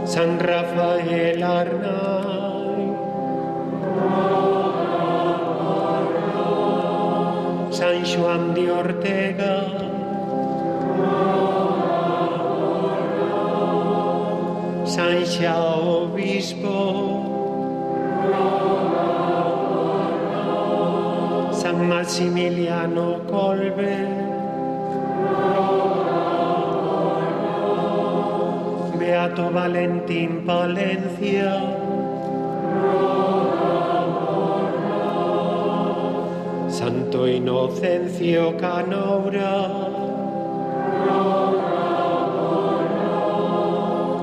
San Rafael Arnay. San Juan de Ortega. San Obispo. San Maximiliano Colbe. Beato Valentín Palencia. Santo Inocencio Canoura.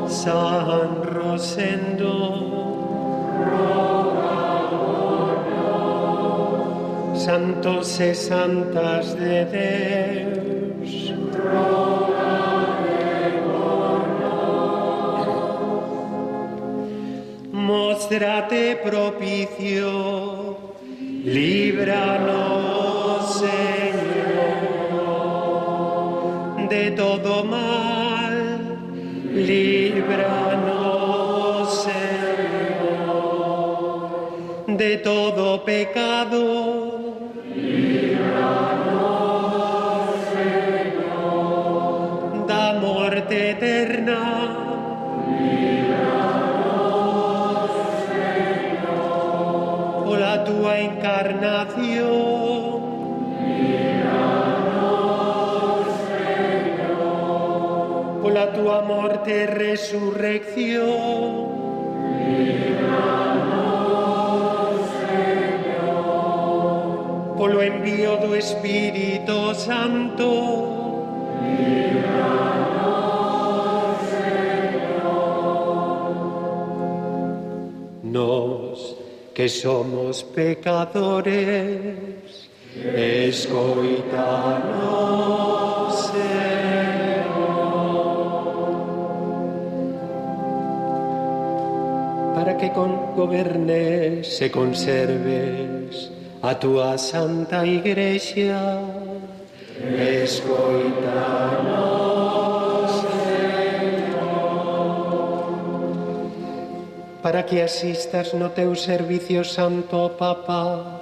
San Rosendo. Santos e santas de Deus. Mostrate propicio, líbranos, Señor, de todo mal, líbranos, Señor, de todo pecado. Que somos pecadores, escoitanos, Señor, para que con gobernes e conserves a tua santa iglesia, escoitanos, para que asistas no teu servicio santo Papa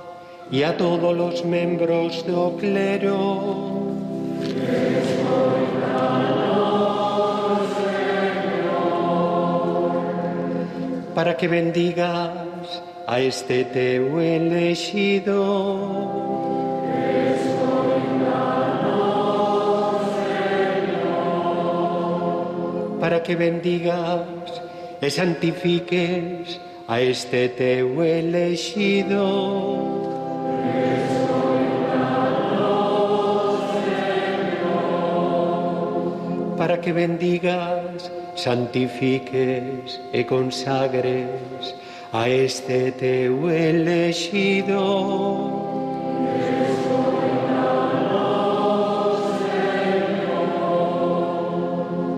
e a todos os membros do clero. Para que bendigas a este teu elegido. Para que bendigas e santifiques a este teu elegido. Para que bendigas, santifiques e consagres a este teu elegido.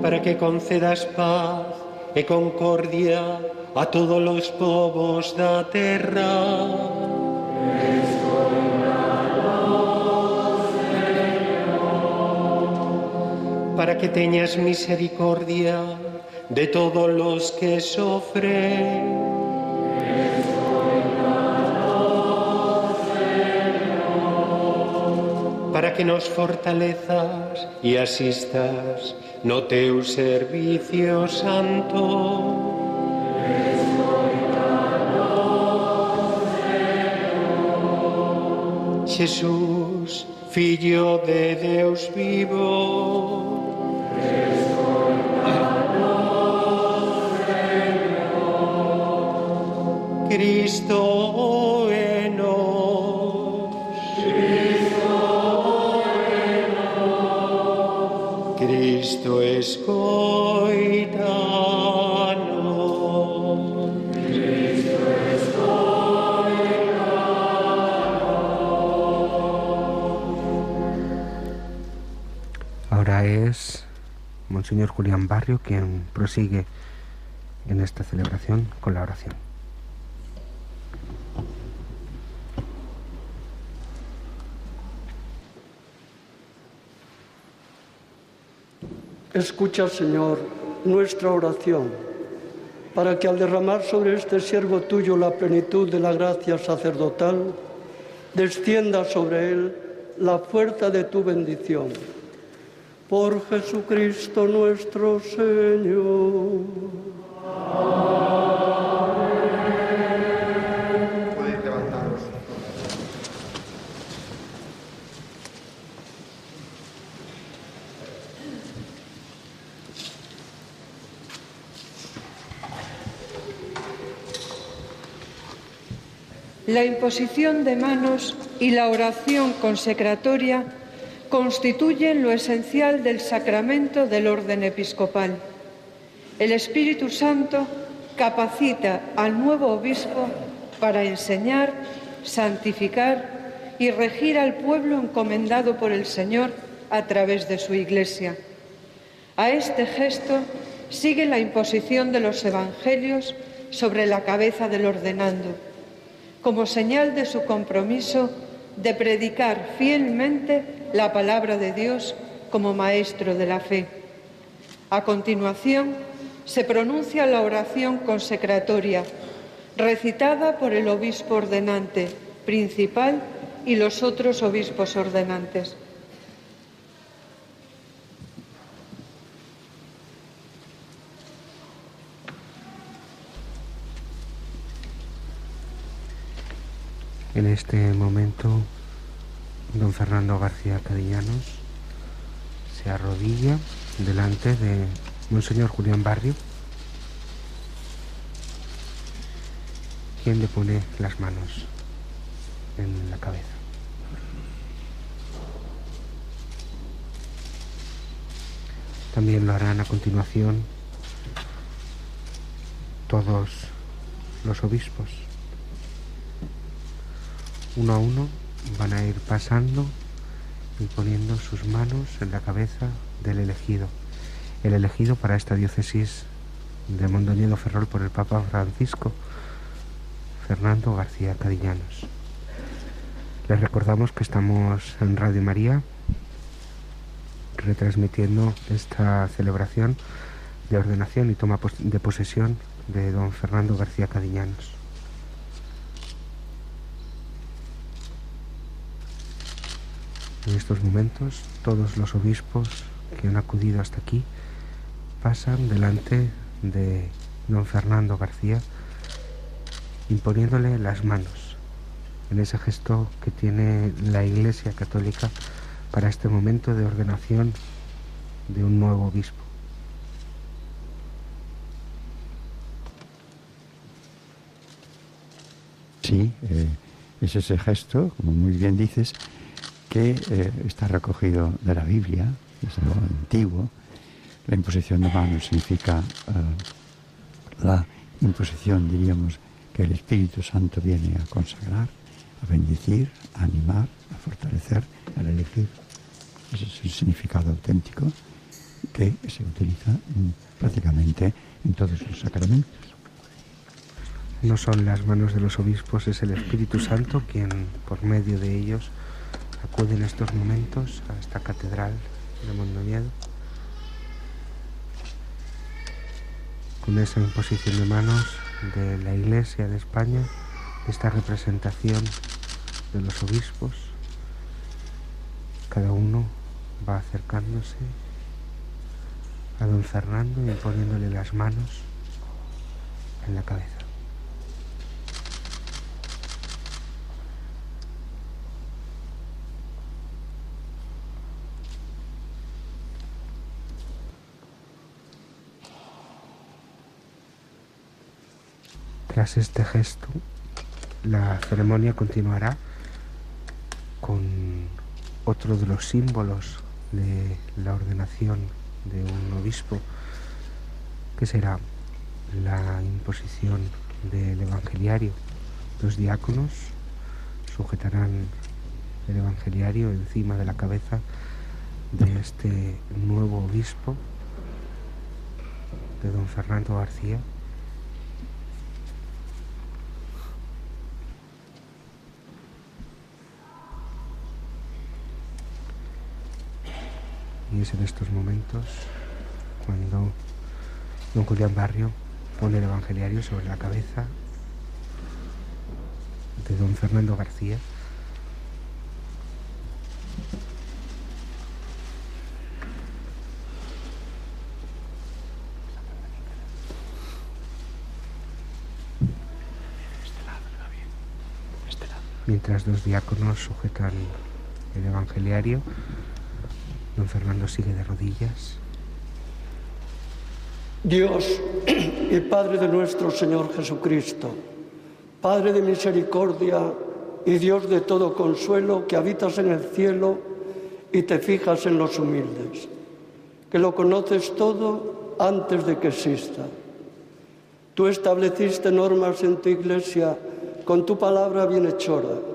Para que concedas paz e concordia a todos os povos da terra. Para que teñas misericordia de todos los que sofren. para que nos fortalezas y asistas, no teu servicio santo. Jesús, Filho de Deus vivo, Señor. Cristo, Ahora es Monseñor Julián Barrio quien prosigue en esta celebración con la oración. Escucha, Señor, nuestra oración, para que al derramar sobre este siervo tuyo la plenitud de la gracia sacerdotal, descienda sobre él la fuerza de tu bendición. Por Jesucristo nuestro Señor. La imposición de manos y la oración consecratoria constituyen lo esencial del sacramento del orden episcopal. El Espíritu Santo capacita al nuevo obispo para enseñar, santificar y regir al pueblo encomendado por el Señor a través de su Iglesia. A este gesto sigue la imposición de los evangelios sobre la cabeza del ordenando, como señal de su compromiso de predicar fielmente la palabra de Dios como maestro de la fe. A continuación, se pronuncia la oración consecratoria, recitada por el obispo ordenante principal y los otros obispos ordenantes. En este momento, don Fernando García Cadillanos se arrodilla delante de Monseñor Julián Barrio, quien le pone las manos en la cabeza. También lo harán a continuación todos los obispos. Uno a uno van a ir pasando y poniendo sus manos en la cabeza del elegido. El elegido para esta diócesis de Mondoñedo Ferrol por el Papa Francisco, Fernando García Cadillanos. Les recordamos que estamos en Radio María retransmitiendo esta celebración de ordenación y toma de posesión de don Fernando García Cadillanos. En estos momentos todos los obispos que han acudido hasta aquí pasan delante de don Fernando García imponiéndole las manos en ese gesto que tiene la Iglesia Católica para este momento de ordenación de un nuevo obispo. Sí, eh, es ese gesto, como muy bien dices, que eh, está recogido de la Biblia, es algo antiguo. La imposición de manos significa eh, la imposición, diríamos, que el Espíritu Santo viene a consagrar, a bendecir, a animar, a fortalecer, a elegir. Ese es el significado auténtico que se utiliza mm, prácticamente en todos los sacramentos. No son las manos de los obispos, es el Espíritu Santo quien, por medio de ellos, acude en estos momentos a esta catedral de Mondoñedo con esa imposición de manos de la Iglesia de España, esta representación de los obispos. Cada uno va acercándose a don Fernando y poniéndole las manos en la cabeza. Tras este gesto, la ceremonia continuará con otro de los símbolos de la ordenación de un obispo, que será la imposición del evangeliario. Los diáconos sujetarán el evangeliario encima de la cabeza de este nuevo obispo, de don Fernando García, Y es en estos momentos cuando don Julián Barrio pone el evangeliario sobre la cabeza de don Fernando García. Mientras dos diáconos sujetan el evangeliario, Don Fernando sigue de rodillas. Dios y Padre de nuestro Señor Jesucristo, Padre de misericordia y Dios de todo consuelo, que habitas en el cielo y te fijas en los humildes, que lo conoces todo antes de que exista. Tú estableciste normas en tu iglesia con tu palabra bienhechora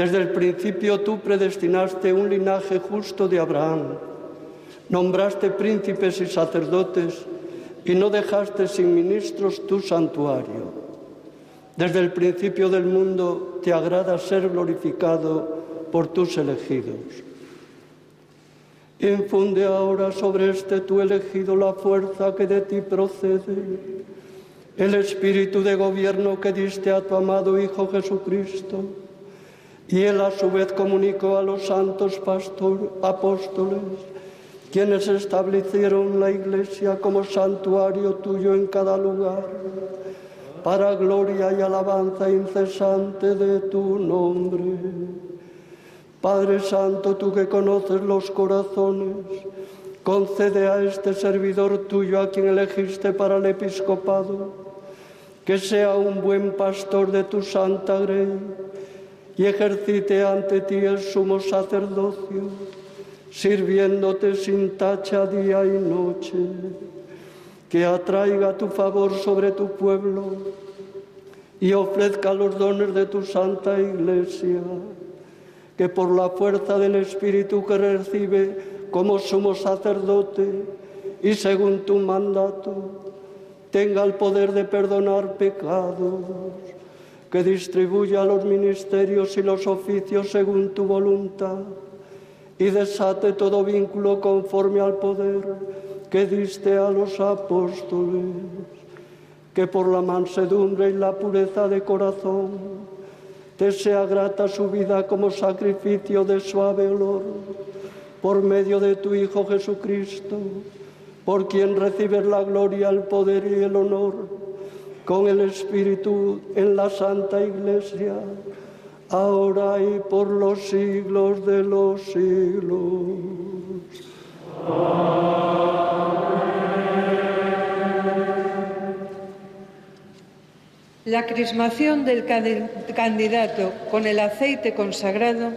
desde el principio tú predestinaste un linaje justo de Abraham, nombraste príncipes y sacerdotes y no dejaste sin ministros tu santuario. Desde el principio del mundo te agrada ser glorificado por tus elegidos. Infunde ahora sobre este tu elegido la fuerza que de ti procede, el espíritu de gobierno que diste a tu amado Hijo Jesucristo y él a su vez comunicó a los santos apóstoles, quienes establecieron la iglesia como santuario tuyo en cada lugar, para gloria y alabanza incesante de tu nombre. Padre Santo, tú que conoces los corazones, concede a este servidor tuyo a quien elegiste para el episcopado, que sea un buen pastor de tu santa grey y ejercite ante ti el sumo sacerdocio, sirviéndote sin tacha día y noche, que atraiga tu favor sobre tu pueblo y ofrezca los dones de tu santa iglesia, que por la fuerza del Espíritu que recibe como sumo sacerdote y según tu mandato, tenga el poder de perdonar pecados que distribuya los ministerios y los oficios según tu voluntad y desate todo vínculo conforme al poder que diste a los apóstoles, que por la mansedumbre y la pureza de corazón te sea grata su vida como sacrificio de suave olor, por medio de tu Hijo Jesucristo, por quien recibes la gloria, el poder y el honor con el Espíritu en la Santa Iglesia, ahora y por los siglos de los siglos. La crismación del candidato con el aceite consagrado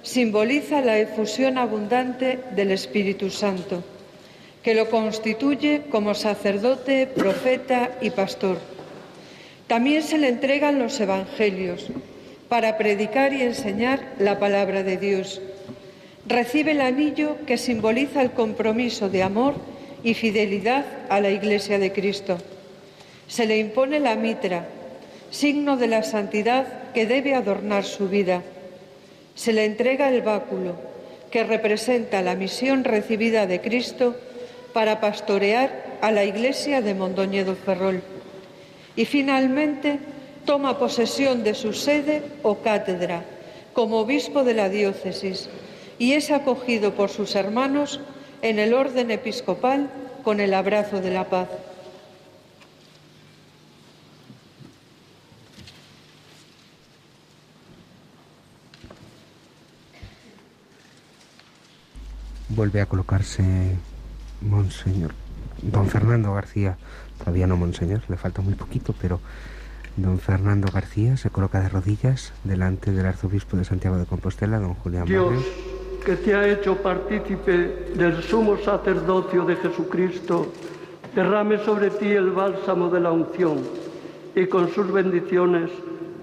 simboliza la efusión abundante del Espíritu Santo, que lo constituye como sacerdote, profeta y pastor también se le entregan los evangelios para predicar y enseñar la palabra de Dios. Recibe el anillo que simboliza el compromiso de amor y fidelidad a la Iglesia de Cristo. Se le impone la mitra, signo de la santidad que debe adornar su vida. Se le entrega el báculo, que representa la misión recibida de Cristo para pastorear a la Iglesia de Mondoñedo Ferrol y finalmente toma posesión de su sede o cátedra como obispo de la diócesis y es acogido por sus hermanos en el orden episcopal con el abrazo de la paz. Vuelve a colocarse Monseñor don Fernando García, todavía no monseñor, le falta muy poquito, pero don Fernando García se coloca de rodillas delante del arzobispo de Santiago de Compostela, don Julián Dios, que te ha hecho partícipe del sumo sacerdocio de Jesucristo, derrame sobre ti el bálsamo de la unción y con sus bendiciones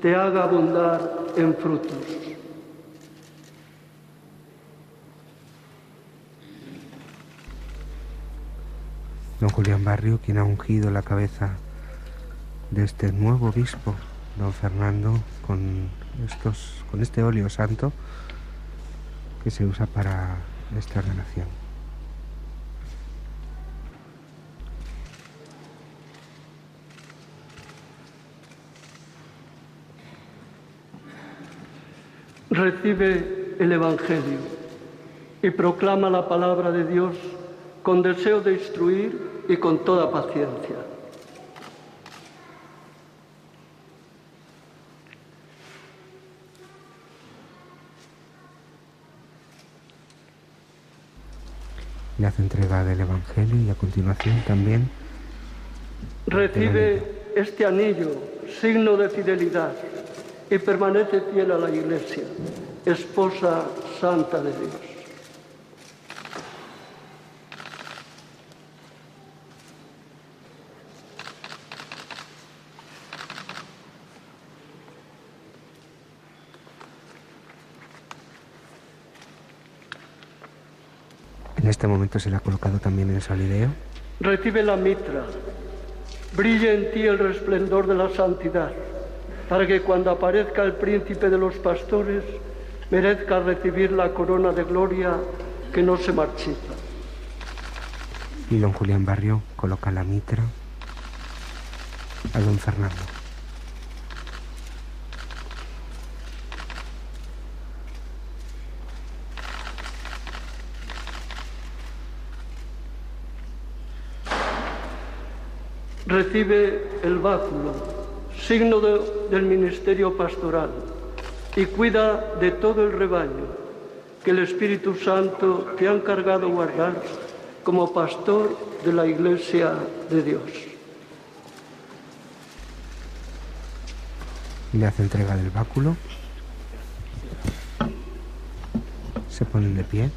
te haga abundar en frutos. Don Julián Barrio, quien ha ungido la cabeza de este nuevo obispo, don Fernando, con, estos, con este óleo santo que se usa para esta ordenación. Recibe el Evangelio y proclama la palabra de Dios con deseo de instruir y con toda paciencia. Le hace entrega del Evangelio y a continuación también Recibe este anillo, signo de fidelidad, y permanece fiel a la Iglesia, esposa santa de Dios. En este momento se le ha colocado también el solideo. Recibe la mitra, brille en ti el resplendor de la santidad, para que cuando aparezca el príncipe de los pastores, merezca recibir la corona de gloria que no se marchita. Y don Julián Barrio coloca la mitra a don Fernando. Recibe el báculo, signo de- del ministerio pastoral, y cuida de todo el rebaño que el Espíritu Santo te ha encargado guardar como pastor de la Iglesia de Dios. Le hace entrega del báculo. Se ponen de pie.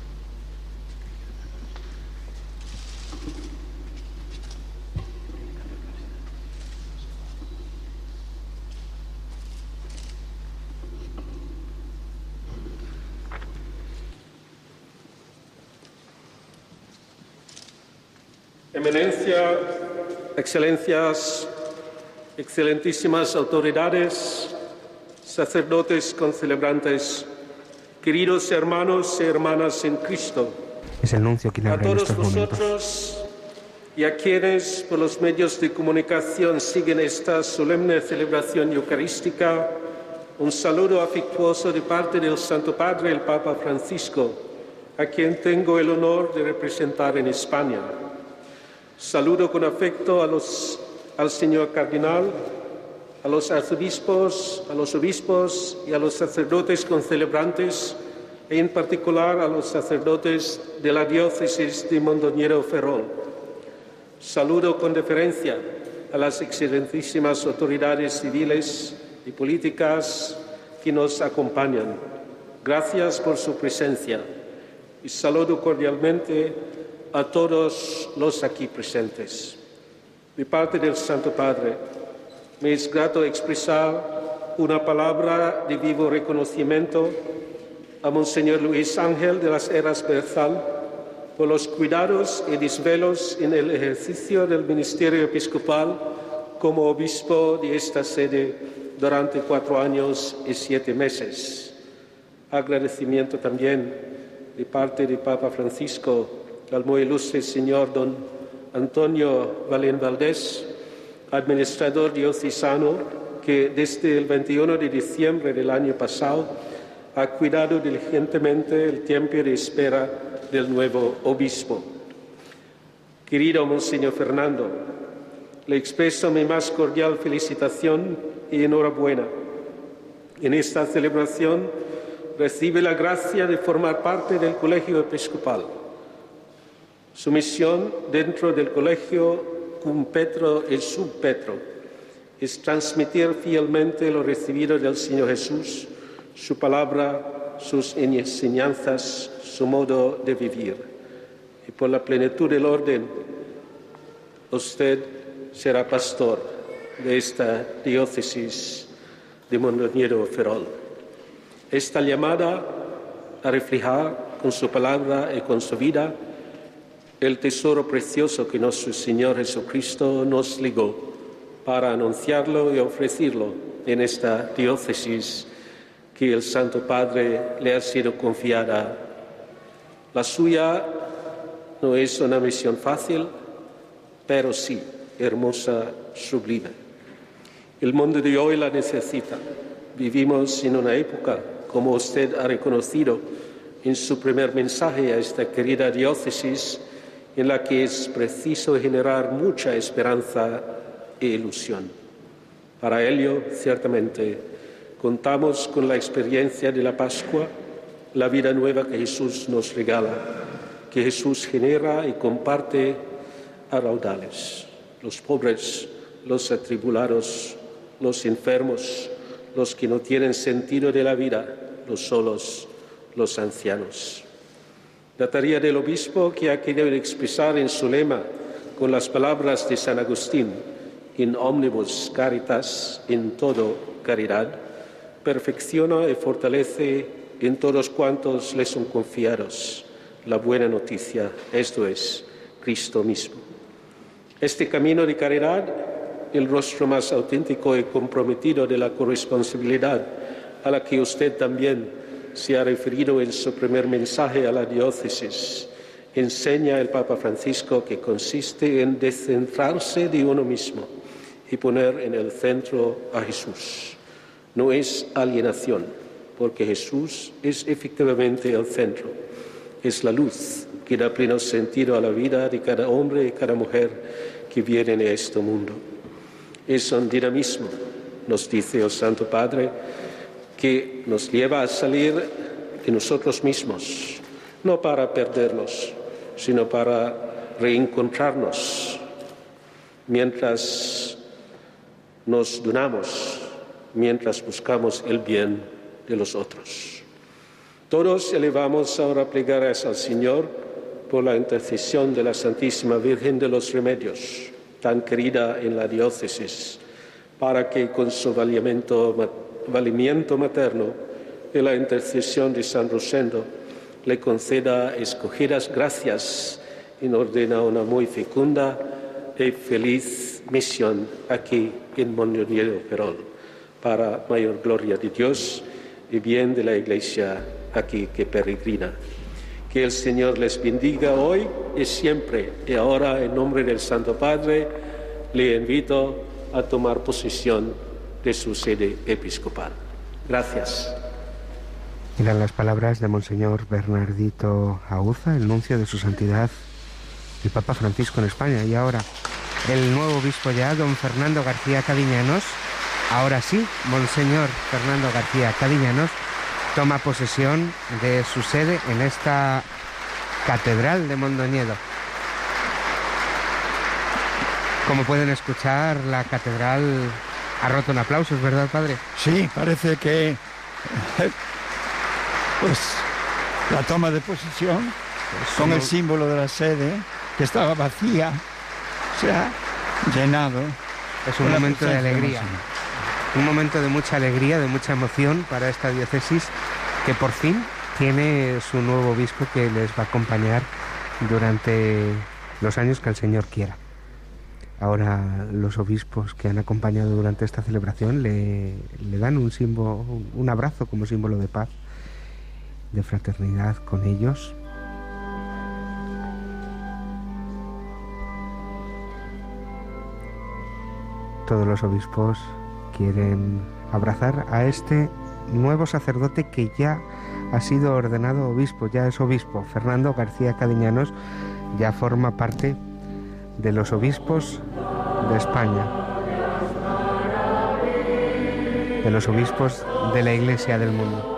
Eminencia, excelencias, excelentísimas autoridades, sacerdotes concelebrantes, queridos hermanos y hermanas en Cristo, Es el nuncio quien a todos momentos. vosotros y a quienes por los medios de comunicación siguen esta solemne celebración eucarística, un saludo afectuoso de parte del Santo Padre, el Papa Francisco, a quien tengo el honor de representar en España. Saludo con afecto a los, al señor cardenal, a los arzobispos, a los obispos y a los sacerdotes concelebrantes, e en particular a los sacerdotes de la diócesis de Mondoñedo Ferrol. Saludo con deferencia a las excelentísimas autoridades civiles y políticas que nos acompañan. Gracias por su presencia y saludo cordialmente a todos los aquí presentes. De parte del Santo Padre, me es grato expresar una palabra de vivo reconocimiento a Monseñor Luis Ángel de las Heras Berzal por los cuidados y desvelos en el ejercicio del ministerio episcopal como obispo de esta sede durante cuatro años y siete meses. Agradecimiento también de parte del Papa Francisco al muy ilustre señor don Antonio Valén Valdés, administrador diocesano que desde el 21 de diciembre del año pasado ha cuidado diligentemente el tiempo de espera del nuevo obispo. Querido Monseñor Fernando, le expreso mi más cordial felicitación y enhorabuena. En esta celebración recibe la gracia de formar parte del Colegio Episcopal. Su misión dentro del colegio cum Petro y sub Petro es transmitir fielmente lo recibido del Señor Jesús, su palabra, sus enseñanzas, su modo de vivir. Y por la plenitud del orden, usted será pastor de esta diócesis de Mondoñedo Ferrol. Esta llamada a reflejar con su palabra y con su vida el tesoro precioso que nuestro Señor Jesucristo nos ligó para anunciarlo y ofrecerlo en esta diócesis que el Santo Padre le ha sido confiada. La suya no es una misión fácil, pero sí hermosa, sublime. El mundo de hoy la necesita. Vivimos en una época, como usted ha reconocido en su primer mensaje a esta querida diócesis, en la que es preciso generar mucha esperanza e ilusión. Para ello, ciertamente, contamos con la experiencia de la Pascua, la vida nueva que Jesús nos regala, que Jesús genera y comparte a raudales. Los pobres, los atribulados, los enfermos, los que no tienen sentido de la vida, los solos, los ancianos. La tarea del obispo que ha querido expresar en su lema con las palabras de San Agustín, in omnibus caritas, en todo caridad, perfecciona y fortalece en todos cuantos les son confiados la buena noticia, esto es, Cristo mismo. Este camino de caridad, el rostro más auténtico y comprometido de la corresponsabilidad a la que usted también se ha referido en su primer mensaje a la diócesis, enseña el Papa Francisco que consiste en descentrarse de uno mismo y poner en el centro a Jesús. No es alienación, porque Jesús es efectivamente el centro. Es la luz que da pleno sentido a la vida de cada hombre y cada mujer que viene en este mundo. Es un dinamismo, nos dice el Santo Padre, que nos lleva a salir de nosotros mismos, no para perdernos, sino para reencontrarnos mientras nos donamos, mientras buscamos el bien de los otros. Todos elevamos ahora plegarias al Señor por la intercesión de la Santísima Virgen de los Remedios, tan querida en la diócesis, para que con su valimiento valimiento materno y la intercesión de San Rosendo le conceda escogidas gracias y ordena una muy fecunda y feliz misión aquí en Mondoñedo Perol para mayor gloria de Dios y bien de la Iglesia aquí que peregrina. Que el Señor les bendiga hoy y siempre. Y ahora, en nombre del Santo Padre, le invito a tomar posesión de su sede episcopal. Gracias. Eran las palabras de Monseñor Bernardito Auza, el nuncio de su santidad, el Papa Francisco en España. Y ahora el nuevo obispo ya, don Fernando García Cadiñanos. Ahora sí, Monseñor Fernando García Cadiñanos toma posesión de su sede en esta catedral de Mondoñedo. Como pueden escuchar, la catedral ha roto en aplausos, ¿verdad, padre? Sí, parece que pues la toma de posición con el símbolo de la sede que estaba vacía se ha llenado. Es un momento de alegría. Un momento de mucha alegría, de mucha emoción para esta diócesis que por fin tiene su nuevo obispo que les va a acompañar durante los años que el Señor quiera. Ahora los obispos que han acompañado durante esta celebración le, dan un, símbolo, un abrazo como símbolo de paz, de fraternidad con ellos. Todos los obispos quieren abrazar a este nuevo sacerdote que ya ha sido ordenado obispo, ya es obispo. Fernando García Cadiñanos ya forma parte de los obispos de España, de los obispos de la Iglesia del mundo.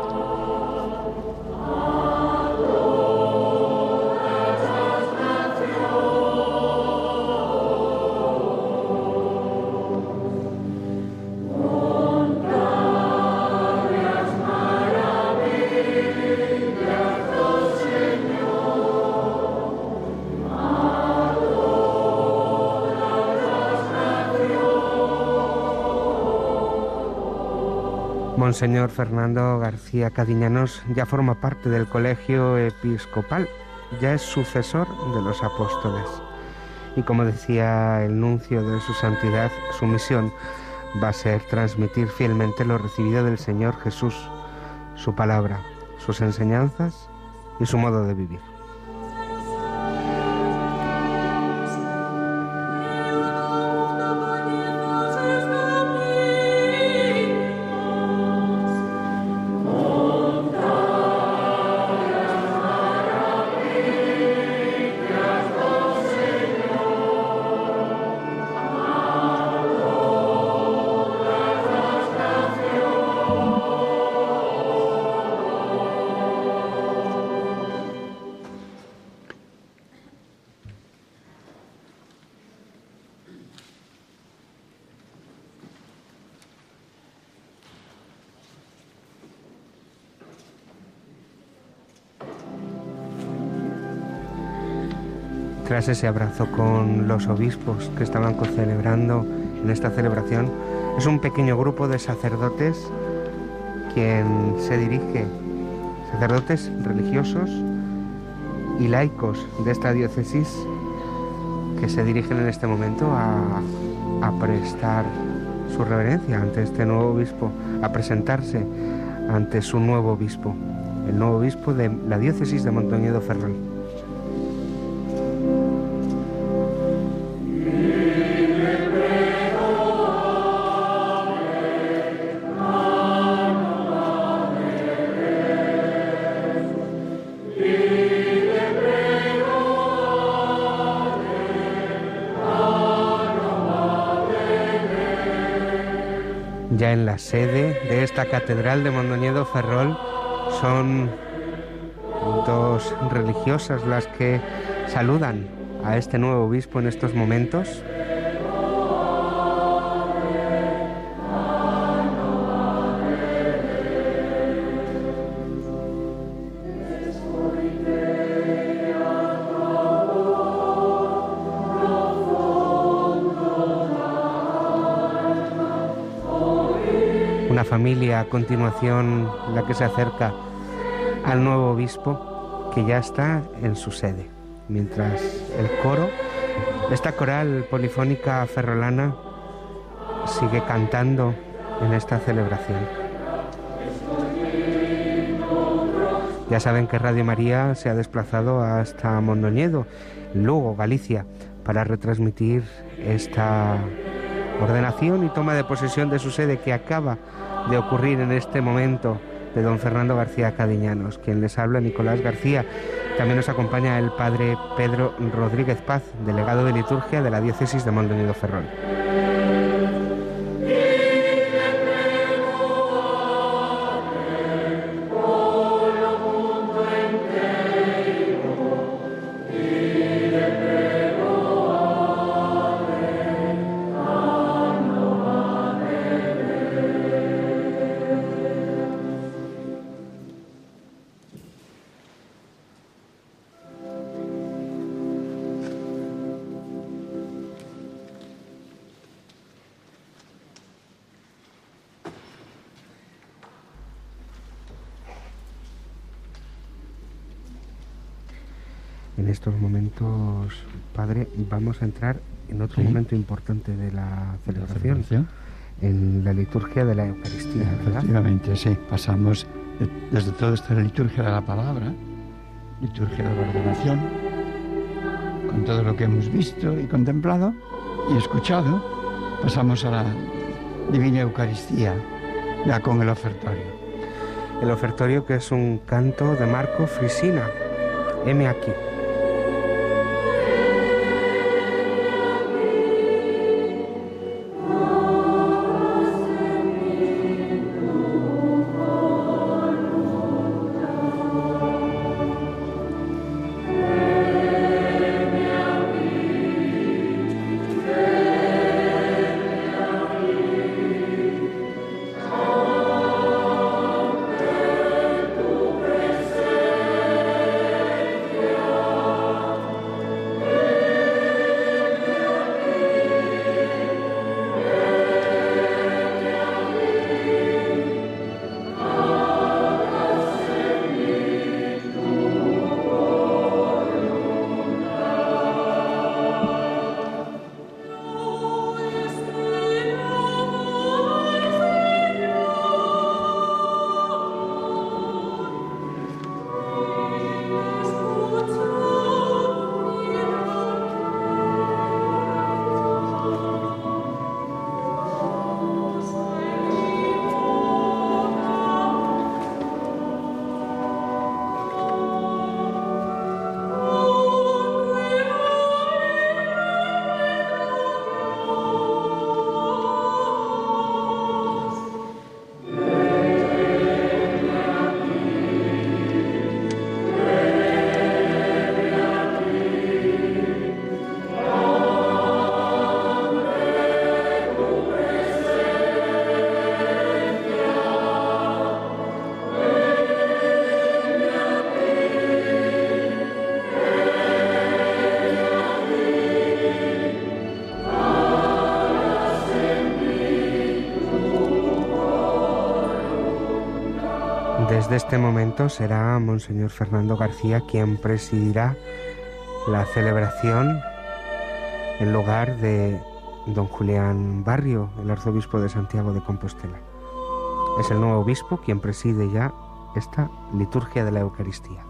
Monseñor Fernando García Cadiñanos ya forma parte del colegio episcopal, ya es sucesor de los apóstoles. Y como decía el nuncio de su santidad, su misión va a ser transmitir fielmente lo recibido del Señor Jesús, su palabra, sus enseñanzas y su modo de vivir. Tras ese abrazo con los obispos que estaban celebrando en esta celebración, es un pequeño grupo de sacerdotes quien se dirige, sacerdotes religiosos y laicos de esta diócesis, que se dirigen en este momento a, a prestar su reverencia ante este nuevo obispo, a presentarse ante su nuevo obispo, el nuevo obispo de la diócesis de Montoñedo Ferrol. Catedral de Mondoñedo Ferrol son dos religiosas las que saludan a este nuevo obispo en estos momentos. Una familia a continuación la que se acerca al nuevo obispo que ya está en su sede, mientras el coro, esta coral polifónica ferrolana, sigue cantando en esta celebración. Ya saben que Radio María se ha desplazado hasta Mondoñedo, Lugo, Galicia, para retransmitir esta ordenación y toma de posesión de su sede que acaba de ocurrir en este momento de don Fernando García Cadiñanos. Quien les habla, Nicolás García. También nos acompaña el padre Pedro Rodríguez Paz, delegado de liturgia de la diócesis de Mondoñedo Ferrol. Vamos a entrar en otro Sí. momento importante de la celebración, celebración. en la liturgia de la Eucaristía, ¿verdad? Efectivamente, sí. Pasamos de- desde todo esto de la liturgia de la palabra, liturgia de la ordenación, con todo lo que hemos visto y contemplado y escuchado, pasamos a la Divina Eucaristía, ya con el ofertorio. El ofertorio que es un canto de Marco Frisina. Heme aquí. Desde este momento será Monseñor Fernando García quien presidirá la celebración en lugar de don Julián Barrio, el arzobispo de Santiago de Compostela. Es el nuevo obispo quien preside ya esta liturgia de la Eucaristía.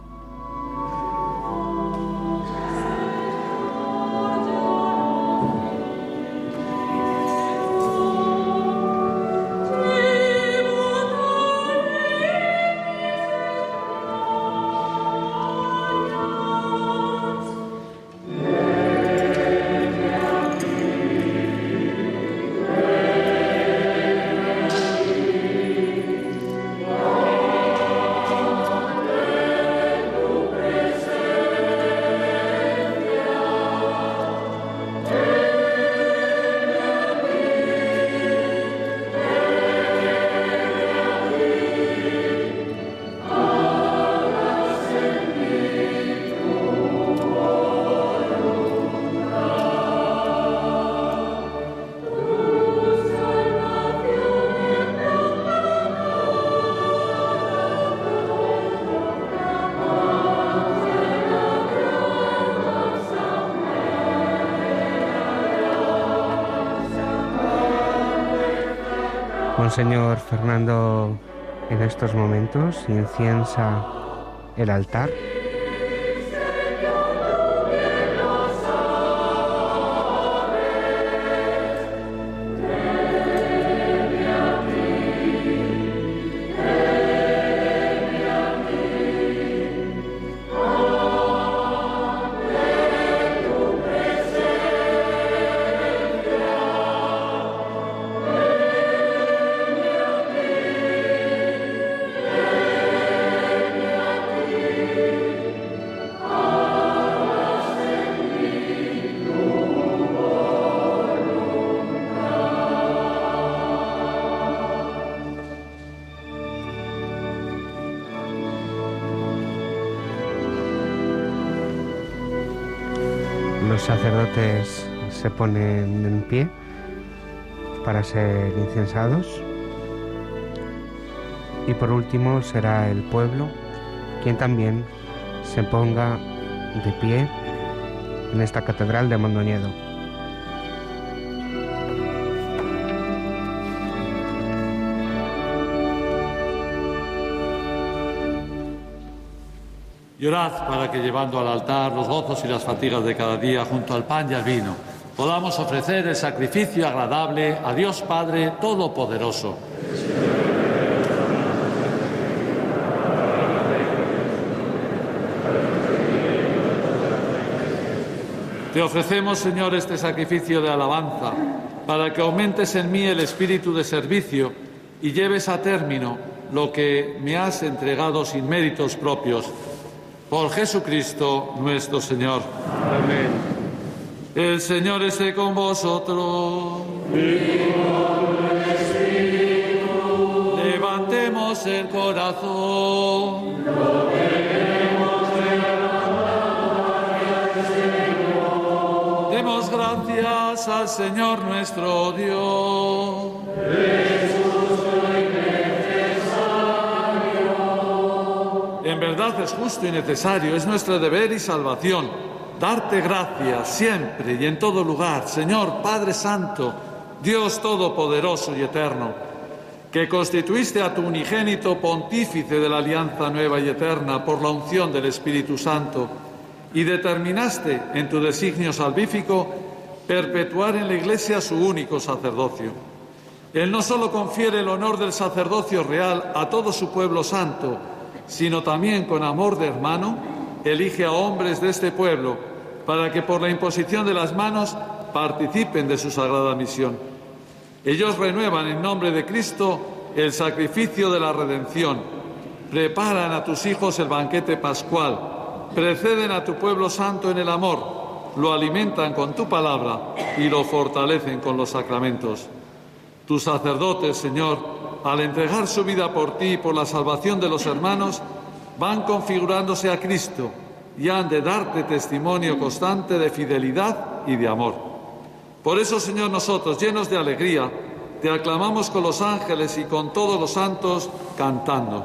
Monseñor Fernando en estos momentos inciensa el altar. Se ponen en pie para ser incensados. Y por último será el pueblo quien también se ponga de pie en esta catedral de Mondoñedo. Y orad para que llevando al altar los gozos y las fatigas de cada día junto al pan y al vino, podamos ofrecer el sacrificio agradable a Dios Padre Todopoderoso. Te ofrecemos, Señor, este sacrificio de alabanza, para que aumentes en mí el espíritu de servicio y lleves a término lo que me has entregado sin méritos propios. Por Jesucristo nuestro Señor. Amén. El Señor esté con vosotros. Levantemos el corazón. Demos gracias al Señor nuestro Dios. En verdad es justo y necesario, es nuestro deber y salvación, darte gracias siempre y en todo lugar, Señor Padre Santo, Dios Todopoderoso y Eterno, que constituiste a tu unigénito pontífice de la alianza nueva y eterna por la unción del Espíritu Santo y determinaste en tu designio salvífico perpetuar en la Iglesia su único sacerdocio. Él no solo confiere el honor del sacerdocio real a todo su pueblo santo, sino también con amor de hermano, elige a hombres de este pueblo para que por la imposición de las manos participen de su sagrada misión. Ellos renuevan en nombre de Cristo el sacrificio de la redención, preparan a tus hijos el banquete pascual, preceden a tu pueblo santo en el amor, lo alimentan con tu palabra y lo fortalecen con los sacramentos. Tus sacerdotes, Señor, al entregar su vida por ti y por la salvación de los hermanos, van configurándose a Cristo y han de darte testimonio constante de fidelidad y de amor. Por eso, Señor, nosotros, llenos de alegría, te aclamamos con los ángeles y con todos los santos, cantando.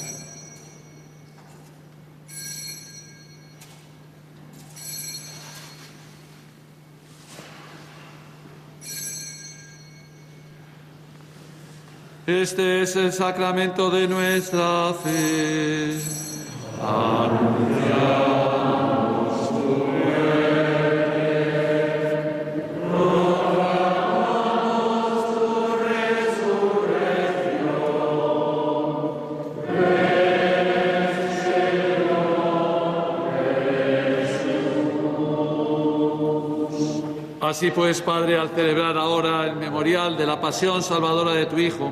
Este es el sacramento de nuestra fe. Anunciamos tu Así pues, Padre, al celebrar ahora el memorial de la pasión salvadora de tu Hijo,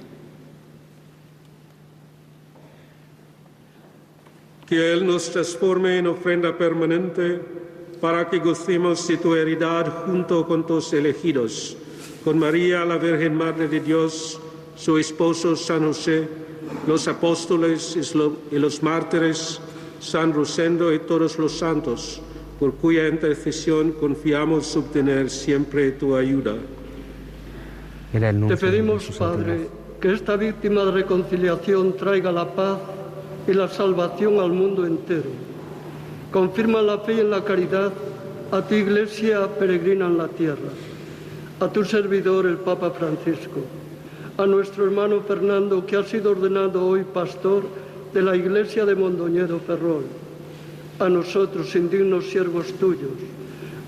Que Él nos transforme en ofrenda permanente para que gocemos de tu heredad junto con tus elegidos, con María, la Virgen Madre de Dios, su esposo San José, los apóstoles y los mártires, San Rosendo y todos los santos por cuya intercesión confiamos obtener siempre tu ayuda. Te pedimos, Padre, que esta víctima de reconciliación traiga la paz y la salvación al mundo entero. Confirma la fe y la caridad a tu iglesia peregrina en la tierra, a tu servidor el Papa Francisco, a nuestro hermano Fernando que ha sido ordenado hoy pastor de la iglesia de Mondoñedo Ferrol a nosotros, indignos siervos tuyos,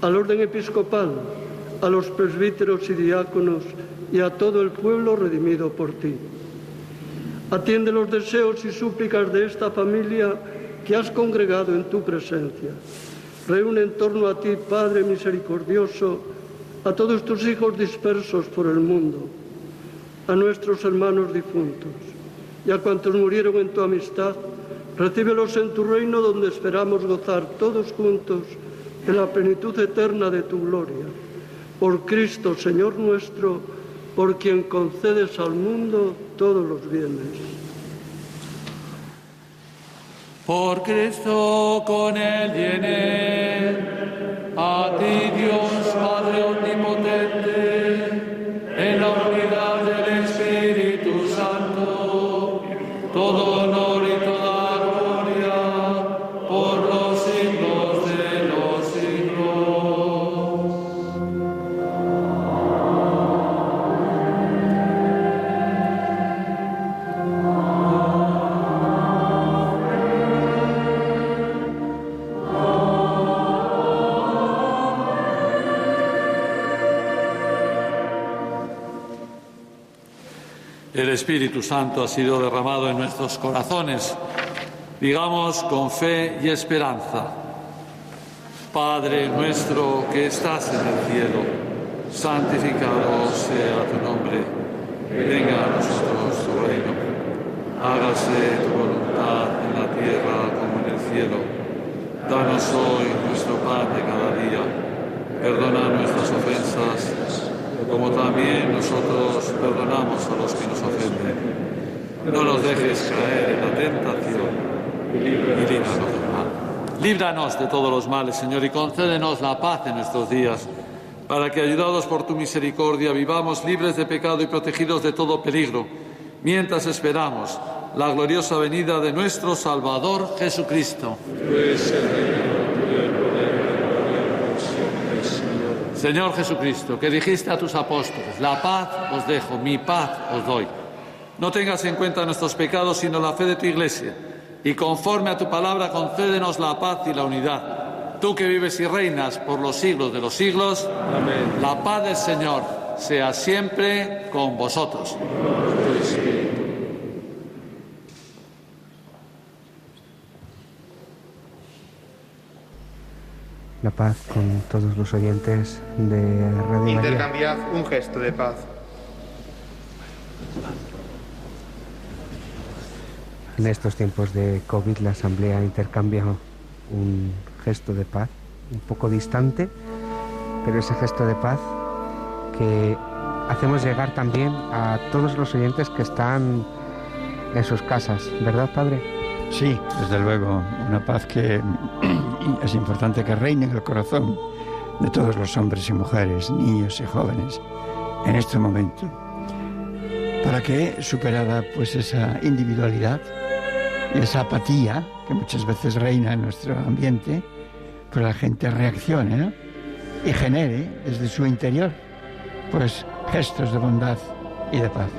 al orden episcopal, a los presbíteros y diáconos y a todo el pueblo redimido por ti. Atiende los deseos y súplicas de esta familia que has congregado en tu presencia. Reúne en torno a ti, Padre misericordioso, a todos tus hijos dispersos por el mundo, a nuestros hermanos difuntos y a cuantos murieron en tu amistad Recíbelos en tu reino donde esperamos gozar todos juntos de la plenitud eterna de tu gloria. Por Cristo, Señor nuestro, por quien concedes al mundo todos los bienes. Por Cristo, con él él, a ti Dios Padre Omnipotente, Espíritu Santo ha sido derramado en nuestros corazones Digamos con fe y esperanza, Padre nuestro que estás en el cielo, santificado sea tu nombre, venga a nosotros tu reino, hágase tu voluntad en la tierra como en el cielo. Danos hoy nuestro pan de cada día, perdona nuestras ofensas, como también nosotros perdonamos a los que nos ofenden. No nos dejes caer en la tentación y líbranos del mal. Líbranos de todos los males, Señor, y concédenos la paz en nuestros días, para que, ayudados por tu misericordia, vivamos libres de pecado y protegidos de todo peligro, mientras esperamos la gloriosa venida de nuestro Salvador Jesucristo. Señor Jesucristo, que dijiste a tus apóstoles, la paz os dejo, mi paz os doy. No tengas en cuenta nuestros pecados, sino la fe de tu Iglesia y conforme a tu palabra concédenos la paz y la unidad. Tú que vives y reinas por los siglos de los siglos, Amén. la paz del Señor sea siempre con vosotros. La paz con todos los oyentes de Radio Intercambiad un gesto de paz. En estos tiempos de COVID la Asamblea intercambia un gesto de paz, un poco distante, pero ese gesto de paz que hacemos llegar también a todos los oyentes que están en sus casas, ¿verdad, Padre? Sí, desde luego, una paz que *clears throat* es importante que reine en el corazón de todos los hombres y mujeres, niños y jóvenes en este momento, para que superada pues esa individualidad, esa apatía que muchas veces reina en nuestro ambiente, pues la gente reaccione y genere desde su interior pues gestos de bondad y de paz.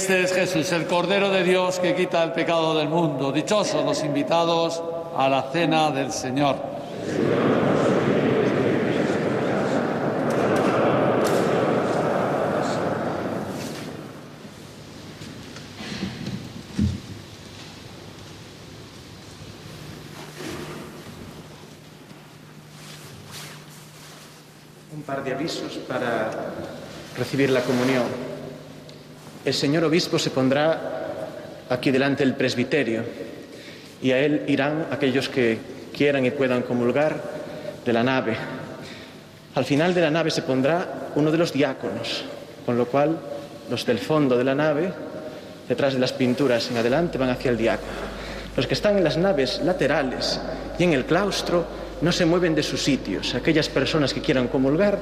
Este es Jesús, el Cordero de Dios que quita el pecado del mundo. Dichosos los invitados a la cena del Señor. Un par de avisos para recibir la comunión. El señor obispo se pondrá aquí delante del presbiterio y a él irán aquellos que quieran y puedan comulgar de la nave. Al final de la nave se pondrá uno de los diáconos, con lo cual los del fondo de la nave, detrás de las pinturas en adelante, van hacia el diácono. Los que están en las naves laterales y en el claustro no se mueven de sus sitios. Aquellas personas que quieran comulgar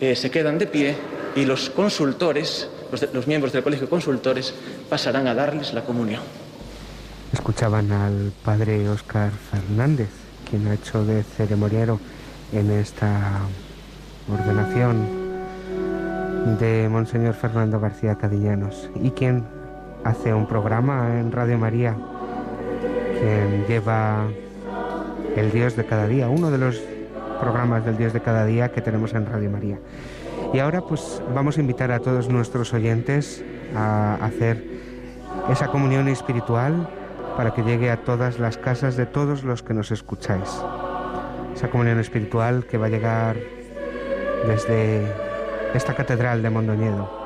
eh, se quedan de pie y los consultores, los, miembros del colegio de consultores, pasarán a darles la comunión. Escuchaban al padre Óscar Fernández, quien ha hecho de ceremoniero en esta ordenación de Monseñor Fernando García Cadillanos y quien hace un programa en Radio María, quien lleva el Dios de cada día, uno de los programas del Dios de cada día que tenemos en Radio María. Y ahora pues vamos a invitar a todos nuestros oyentes a hacer esa comunión espiritual para que llegue a todas las casas de todos los que nos escucháis. Esa comunión espiritual que va a llegar desde esta catedral de Mondoñedo.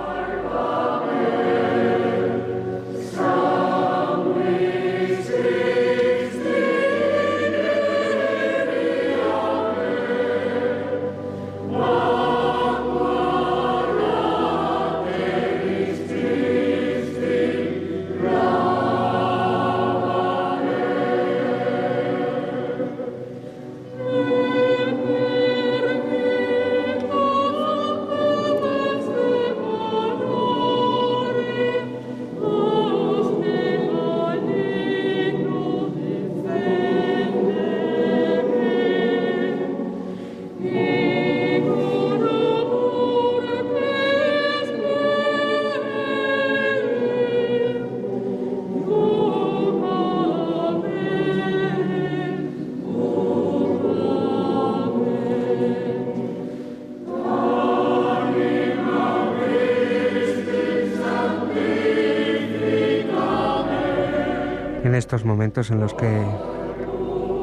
Momentos en los que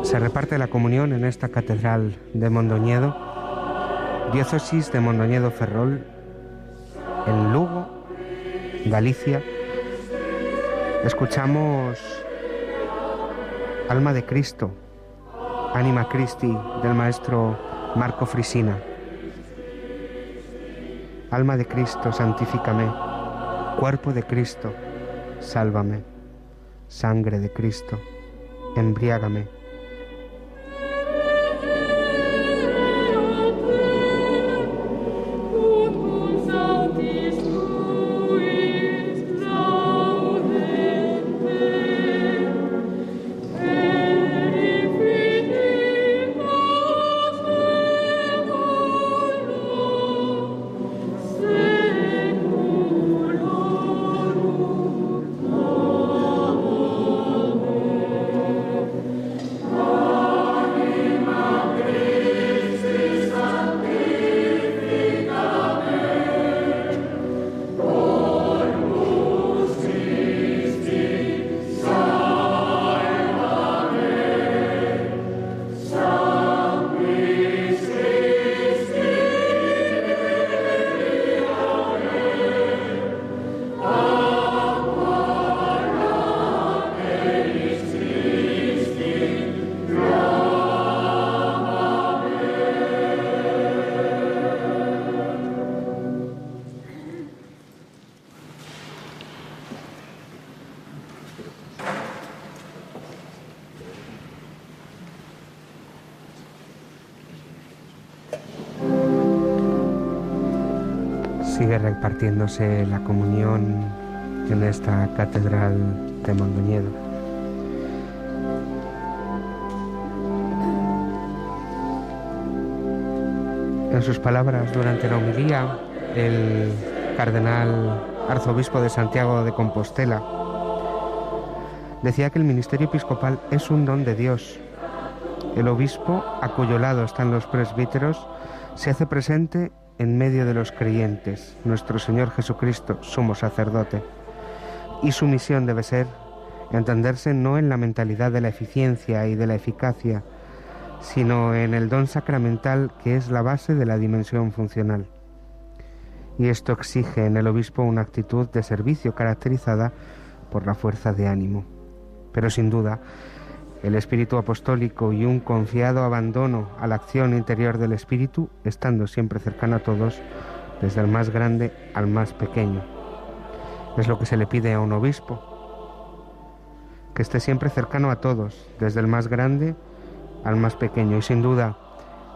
se reparte la comunión en esta catedral de Mondoñedo, diócesis de Mondoñedo Ferrol, en Lugo, Galicia. Escuchamos Alma de Cristo, Anima Christi del maestro Marco Frisina. Alma de Cristo, santifícame. Cuerpo de Cristo, sálvame sangre de Cristo, embriágame. La comunión en esta catedral de Mondoñedo. En sus palabras durante la homilía, el cardenal arzobispo de Santiago de Compostela decía que el ministerio episcopal es un don de Dios. El obispo, a cuyo lado están los presbíteros, se hace presente en medio de los creyentes, nuestro Señor Jesucristo, sumo sacerdote. Y su misión debe ser entenderse no en la mentalidad de la eficiencia y de la eficacia, sino en el don sacramental que es la base de la dimensión funcional. y esto exige en el obispo una actitud de servicio caracterizada por la fuerza de ánimo. Pero sin duda, el espíritu apostólico y un confiado abandono a la acción interior del espíritu, estando siempre cercano a todos, desde el más grande al más pequeño. Es lo que se le pide a un obispo, que esté siempre cercano a todos, desde el más grande al más pequeño. Y sin duda,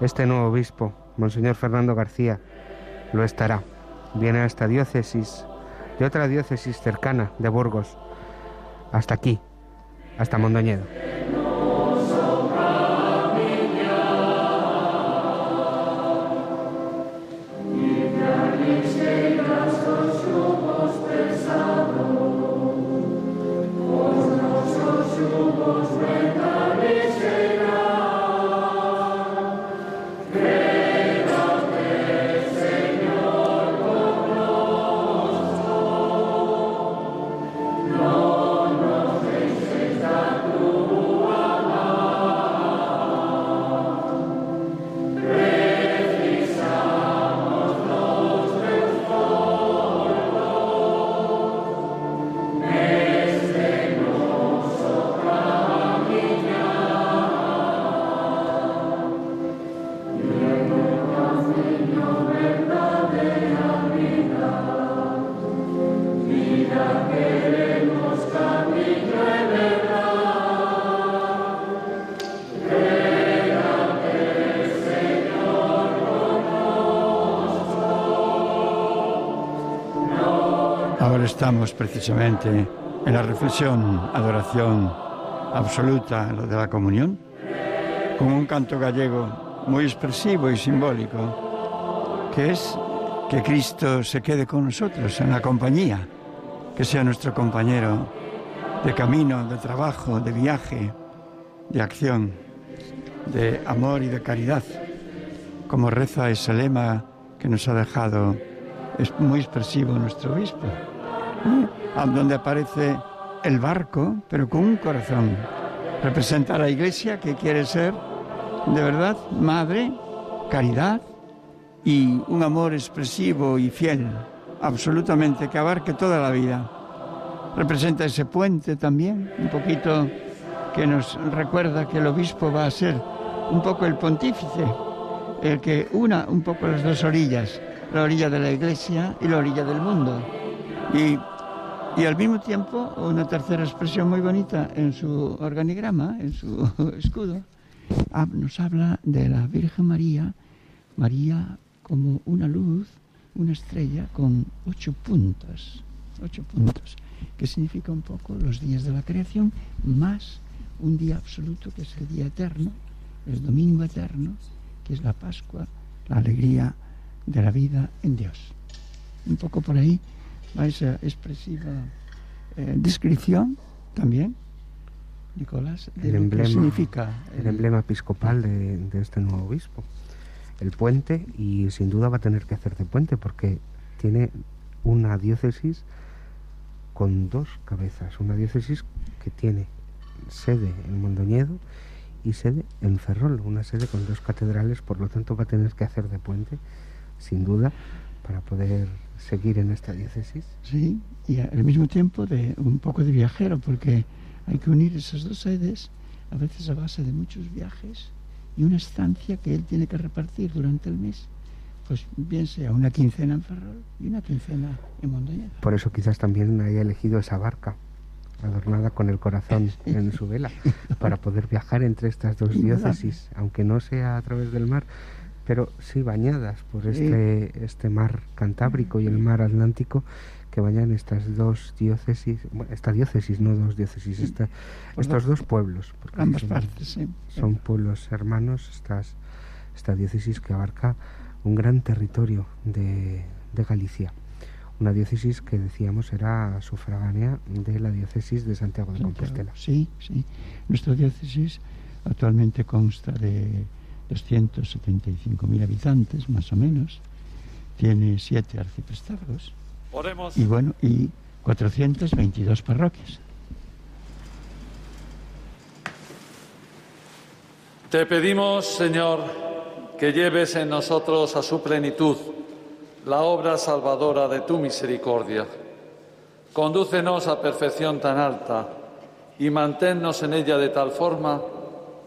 este nuevo obispo, Monseñor Fernando García, lo estará. Viene a esta diócesis, de otra diócesis cercana, de Burgos, hasta aquí, hasta Mondoñedo. Precisamente en la reflexión, adoración absoluta, lo de la comunión, con un canto gallego muy expresivo y simbólico, que es que Cristo se quede con nosotros en la compañía, que sea nuestro compañero de camino, de trabajo, de viaje, de acción, de amor y de caridad, como reza ese lema que nos ha dejado es muy expresivo nuestro obispo donde aparece el barco, pero con un corazón. Representa a la iglesia que quiere ser, de verdad, madre, caridad y un amor expresivo y fiel, absolutamente, que abarque toda la vida. Representa ese puente también, un poquito que nos recuerda que el obispo va a ser un poco el pontífice, el que una un poco las dos orillas, la orilla de la iglesia y la orilla del mundo. Y y al mismo tiempo, una tercera expresión muy bonita en su organigrama, en su *laughs* escudo, nos habla de la Virgen María, María como una luz, una estrella con ocho puntos, ocho puntos, que significa un poco los días de la creación, más un día absoluto que es el día eterno, el domingo eterno, que es la Pascua, la alegría de la vida en Dios. Un poco por ahí a esa expresiva eh, descripción también, Nicolás, de el lo emblema, que significa el, emblema episcopal de, de, este nuevo obispo. El puente, y sin duda va a tener que hacer de puente porque tiene una diócesis con dos cabezas, una diócesis que tiene sede en Mondoñedo y sede en Ferrol, una sede con dos catedrales, por lo tanto va a tener que hacer de puente, sin duda, para poder seguir en esta diócesis. Sí, y al mismo tiempo de un poco de viajero, porque hay que unir esas dos sedes, a veces a base de muchos viajes y una estancia que él tiene que repartir durante el mes. Pues bien sea una quincena en Ferrol y una quincena en Mondoñedo. Por eso quizás también haya elegido esa barca adornada con el corazón *laughs* en su vela, para poder viajar entre estas dos diócesis, aunque no sea a través del mar, pero sí bañadas por este, este mar Cantábrico y el mar Atlántico que bañan estas dos diócesis, esta diócesis, no dos diócesis, esta, estos dos pueblos. Porque ambas partes, sí. Son pueblos hermanos, estas, esta diócesis que abarca un gran territorio de, de Galicia. Una diócesis que decíamos era sufragánea de la diócesis de Santiago de Compostela. Sí, sí. Nuestra diócesis actualmente consta de 275.000 habitantes, más o menos. Tiene siete arciprestazgos. Y bueno, y 422 parroquias. Te pedimos, Señor, que lleves en nosotros a su plenitud la obra salvadora de tu misericordia. Condúcenos a perfección tan alta y manténnos en ella de tal forma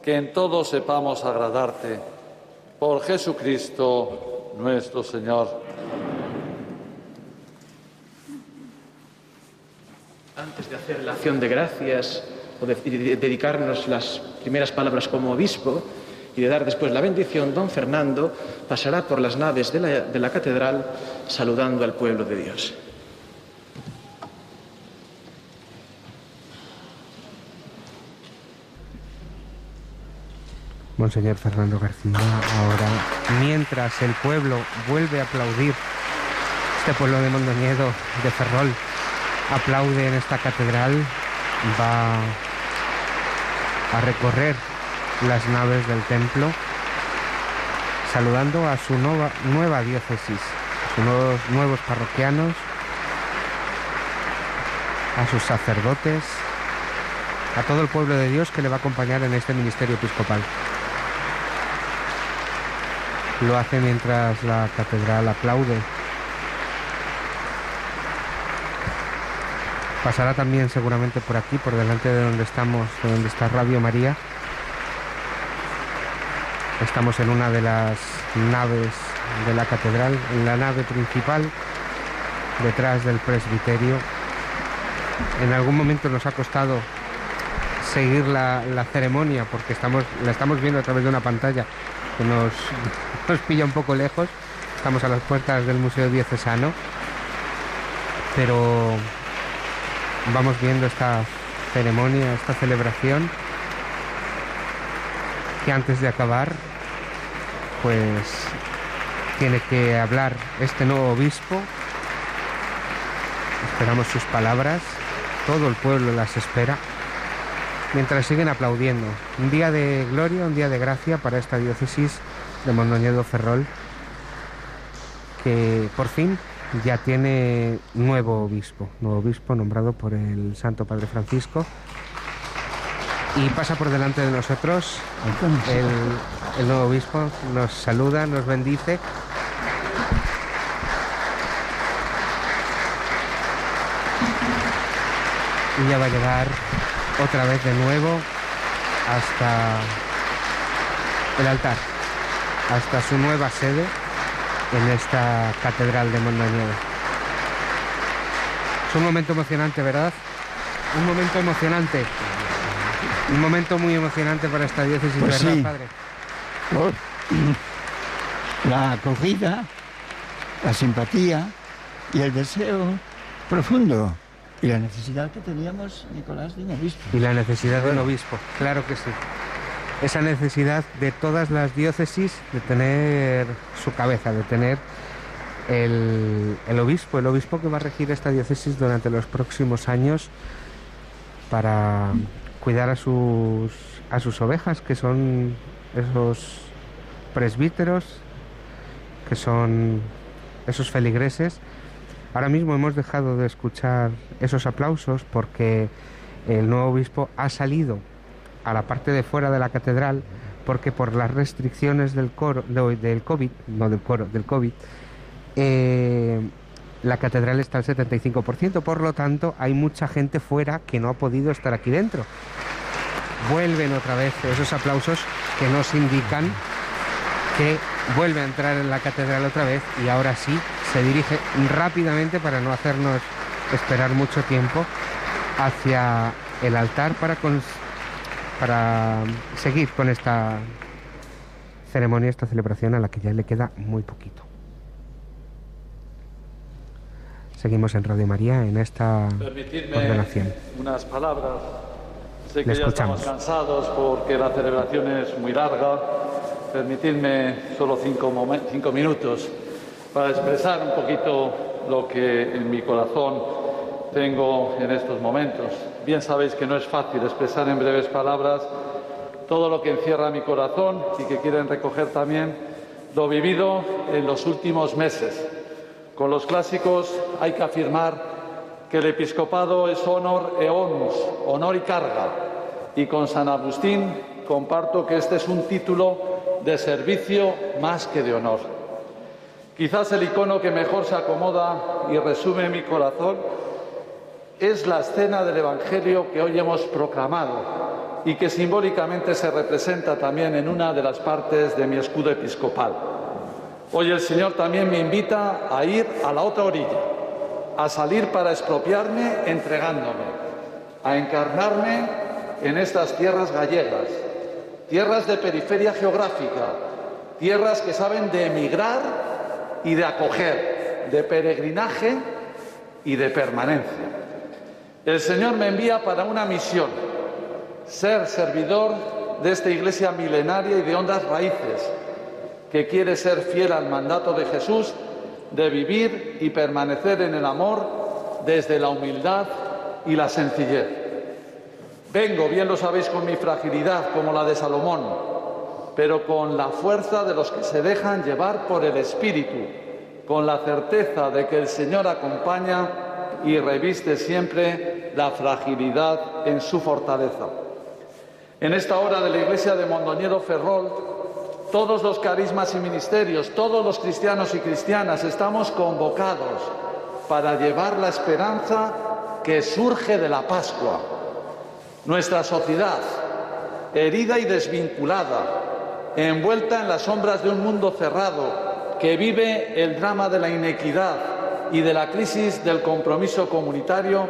que en todo sepamos agradarte. Por Jesucristo nuestro Señor. Antes de hacer la acción de gracias o de dedicarnos las primeras palabras como obispo, y de dar después la bendición, don Fernando pasará por las naves de la, de la catedral saludando al pueblo de Dios. Monseñor Fernando García, ahora, mientras el pueblo vuelve a aplaudir, este pueblo de Mondoñedo, de Ferrol, aplaude en esta catedral, va a recorrer las naves del templo, saludando a su nueva, diócesis, a sus nuevos parroquianos, a sus sacerdotes, a todo el pueblo de Dios que le va a acompañar en este ministerio episcopal. Lo hace mientras la catedral aplaude. Pasará también seguramente por aquí, por delante de donde estamos, de donde está Radio María. Estamos en una de las naves de la catedral, en la nave principal, detrás del presbiterio. En algún momento nos ha costado seguir la, la ceremonia porque estamos, la estamos viendo a través de una pantalla que nos, *laughs* nos pilla un poco lejos. Estamos a las puertas del Museo Diocesano, pero vamos viendo esta ceremonia, esta celebración, que antes de acabar, pues tiene que hablar este nuevo obispo. Esperamos sus palabras, todo el pueblo las espera, mientras siguen aplaudiendo. Un día de gloria, un día de gracia para esta diócesis de Mondoñedo Ferrol, que por fin ya tiene nuevo obispo, nuevo obispo nombrado por el Santo Padre Francisco. Y pasa por delante de nosotros el, el nuevo obispo, nos saluda, nos bendice. Y ya va a llegar otra vez de nuevo hasta el altar, hasta su nueva sede en esta catedral de Mondoñedo. Es un momento emocionante, ¿verdad? Un momento emocionante. Un momento muy emocionante para esta diócesis, Pues ¿verdad, sí. padre? *clears throat* La acogida, la simpatía y el deseo profundo y la necesidad que teníamos, Nicolás, de un obispo. Y la necesidad de un obispo, claro que sí. Esa necesidad de todas las diócesis de tener su cabeza, de tener el, el obispo, el obispo que va a regir esta diócesis durante los próximos años para cuidar a sus, a sus ovejas, que son esos presbíteros, que son esos feligreses. Ahora mismo hemos dejado de escuchar esos aplausos porque el nuevo obispo ha salido a la parte de fuera de la catedral porque por las restricciones del coro de- del COVID, no del coro, del COVID, eh, la catedral está al 75%, por lo tanto hay mucha gente fuera que no ha podido estar aquí dentro. Vuelven otra vez esos aplausos que nos indican que vuelve a entrar en la catedral otra vez y ahora sí se dirige rápidamente para no hacernos esperar mucho tiempo hacia el altar para, para seguir con esta ceremonia, esta celebración a la que ya le queda muy poquito. Seguimos en Radio María en esta Permitidme ordenación. unas palabras. Sé que Le ya estamos cansados porque la celebración es muy larga. Permitidme solo cinco minutos para expresar un poquito lo que en mi corazón tengo en estos momentos. Bien sabéis que no es fácil expresar en breves palabras todo lo que encierra mi corazón y que quieren recoger también lo vivido en los últimos meses. Con los clásicos hay que afirmar que el episcopado es honor e onus, honor y carga. Y con San Agustín comparto que este es un título de servicio más que de honor. Quizás el icono que mejor se acomoda y resume mi corazón es la escena del Evangelio que hoy hemos proclamado y que simbólicamente se representa también en una de las partes de mi escudo episcopal. Hoy el Señor también me invita a ir a la otra orilla, a salir para expropiarme entregándome, a encarnarme en estas tierras gallegas, tierras de periferia geográfica, tierras que saben de emigrar y de acoger, de peregrinaje y de permanencia. El Señor me envía para una misión, ser servidor de esta iglesia milenaria y de hondas raíces, que quiere ser fiel al mandato de Jesús de vivir y permanecer en el amor desde la humildad y la sencillez. Vengo, bien lo sabéis, con mi fragilidad como la de Salomón, pero con la fuerza de los que se dejan llevar por el Espíritu, con la certeza de que el Señor acompaña y reviste siempre la fragilidad en su fortaleza. En esta hora de la iglesia de Mondoñedo Ferrol, todos los carismas y ministerios, todos los cristianos y cristianas estamos convocados para llevar la esperanza que surge de la Pascua. Nuestra sociedad, herida y desvinculada, envuelta en las sombras de un mundo cerrado que vive el drama de la inequidad y de la crisis del compromiso comunitario,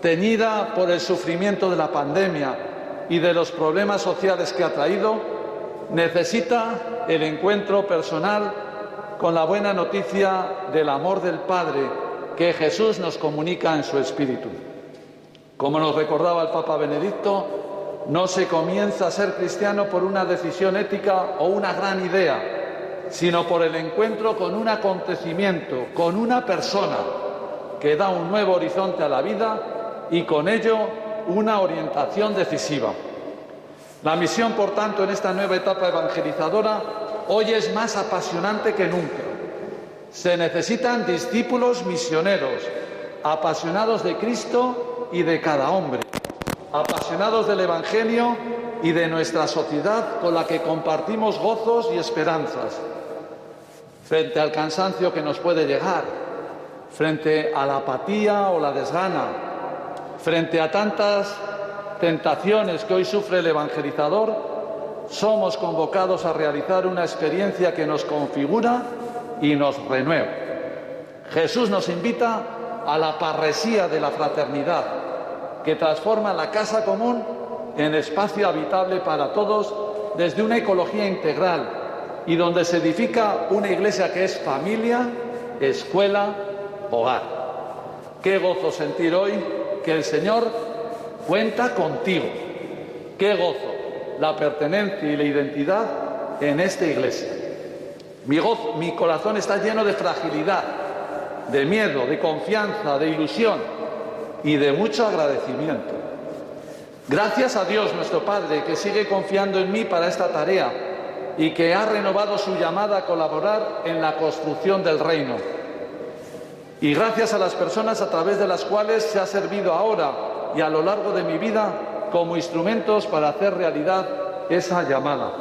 teñida por el sufrimiento de la pandemia y de los problemas sociales que ha traído, necesita el encuentro personal con la buena noticia del amor del Padre que Jesús nos comunica en su Espíritu. Como nos recordaba el Papa Benedicto, no se comienza a ser cristiano por una decisión ética o una gran idea, sino por el encuentro con un acontecimiento, con una persona que da un nuevo horizonte a la vida y con ello una orientación decisiva. La misión, por tanto, en esta nueva etapa evangelizadora hoy es más apasionante que nunca. Se necesitan discípulos misioneros, apasionados de Cristo y de cada hombre, apasionados del Evangelio y de nuestra sociedad con la que compartimos gozos y esperanzas, frente al cansancio que nos puede llegar, frente a la apatía o la desgana, frente a tantas tentaciones que hoy sufre el evangelizador, somos convocados a realizar una experiencia que nos configura y nos renueva. Jesús nos invita a la parresía de la fraternidad, que transforma la casa común en espacio habitable para todos desde una ecología integral y donde se edifica una iglesia que es familia, escuela, hogar. Qué gozo sentir hoy que el Señor cuenta contigo. Qué gozo la pertenencia y la identidad en esta iglesia. Mi, mi corazón está lleno de fragilidad, de miedo, de confianza, de ilusión y de mucho agradecimiento. Gracias a Dios nuestro Padre que sigue confiando en mí para esta tarea y que ha renovado su llamada a colaborar en la construcción del reino. Y gracias a las personas a través de las cuales se ha servido ahora y a lo largo de mi vida como instrumentos para hacer realidad esa llamada.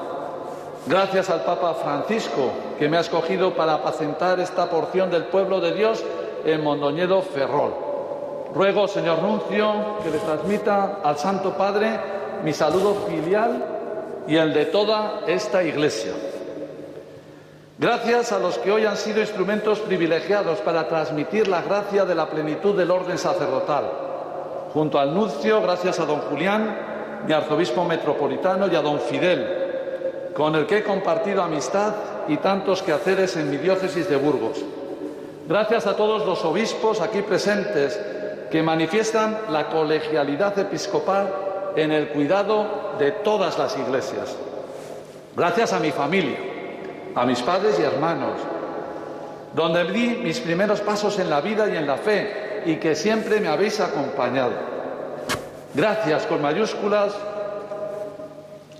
Gracias al Papa Francisco, que me ha escogido para apacentar esta porción del pueblo de Dios en Mondoñedo Ferrol. Ruego, señor Nuncio, que le transmita al Santo Padre mi saludo filial y el de toda esta Iglesia. Gracias a los que hoy han sido instrumentos privilegiados para transmitir la gracia de la plenitud del orden sacerdotal. Junto al nuncio, gracias a don Julián, mi arzobispo metropolitano, y a don Fidel, con el que he compartido amistad y tantos quehaceres en mi diócesis de Burgos. Gracias a todos los obispos aquí presentes que manifiestan la colegialidad episcopal en el cuidado de todas las iglesias. Gracias a mi familia, a mis padres y hermanos, donde di mis primeros pasos en la vida y en la fe y que siempre me habéis acompañado. Gracias con mayúsculas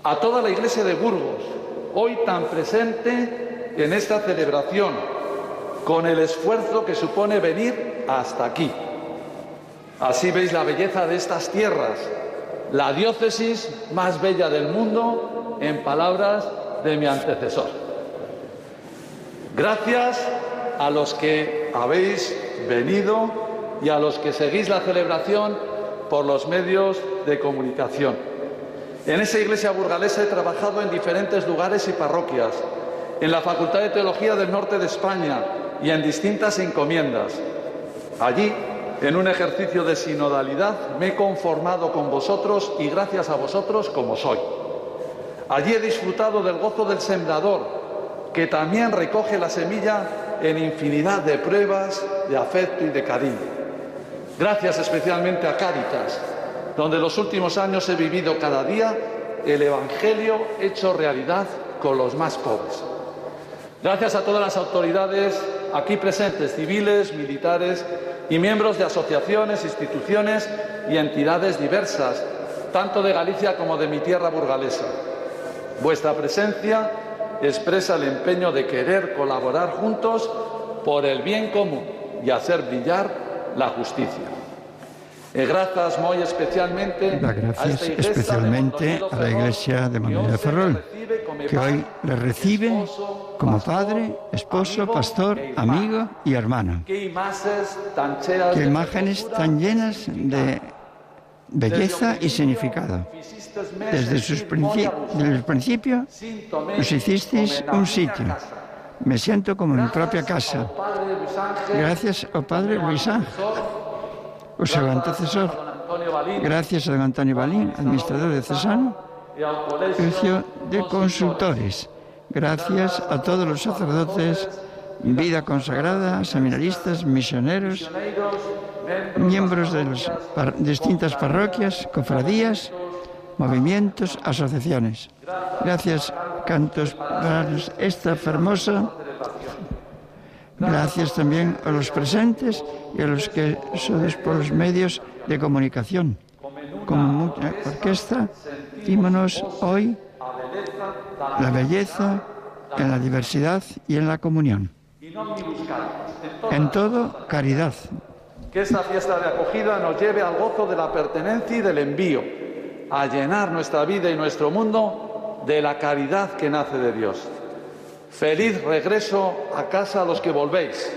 a toda la iglesia de Burgos, hoy tan presente en esta celebración, con el esfuerzo que supone venir hasta aquí. Así veis la belleza de estas tierras, la diócesis más bella del mundo, en palabras de mi antecesor. Gracias a los que habéis venido y a los que seguís la celebración por los medios de comunicación. En esa iglesia burgalesa he trabajado en diferentes lugares y parroquias, en la Facultad de Teología del Norte de España y en distintas encomiendas. Allí, en un ejercicio de sinodalidad, me he conformado con vosotros y gracias a vosotros como soy. Allí he disfrutado del gozo del sembrador, que también recoge la semilla en infinidad de pruebas de afecto y de cariño. Gracias especialmente a Cáritas, donde los últimos años he vivido cada día el Evangelio hecho realidad con los más pobres. Gracias a todas las autoridades aquí presentes, civiles, militares y miembros de asociaciones, instituciones y entidades diversas, tanto de Galicia como de mi tierra burgalesa. Vuestra presencia expresa el empeño de querer colaborar juntos por el bien común y hacer brillar la justicia. E especialmente da gracias a especialmente a la Iglesia de Manuel de Ferrol, que hoy le recibe como padre, esposo, pastor, amigo y hermano. Qué imágenes tan llenas de belleza y significado. Desde, sus principi desde el principio nos hicisteis un sitio. Me siento como en mi propia casa. Gracias al Padre Luis Ángel o seu antecesor. Gracias a don Antonio Balín, administrador de Cesano, Colegio de Consultores. Gracias a todos los sacerdotes, vida consagrada, seminaristas, misioneros, miembros de las distintas parroquias, cofradías, movimientos, asociaciones. Gracias, cantos, para esta hermosa Gracias también a los presentes y a los que son por los medios de comunicación. Como mucha orquesta, dímonos hoy la belleza en la diversidad y en la comunión. En todo, caridad. Que esta fiesta de acogida nos lleve al gozo de la pertenencia y del envío, a llenar nuestra vida y nuestro mundo de la caridad que nace de Dios. Feliz regreso a casa a los que volvéis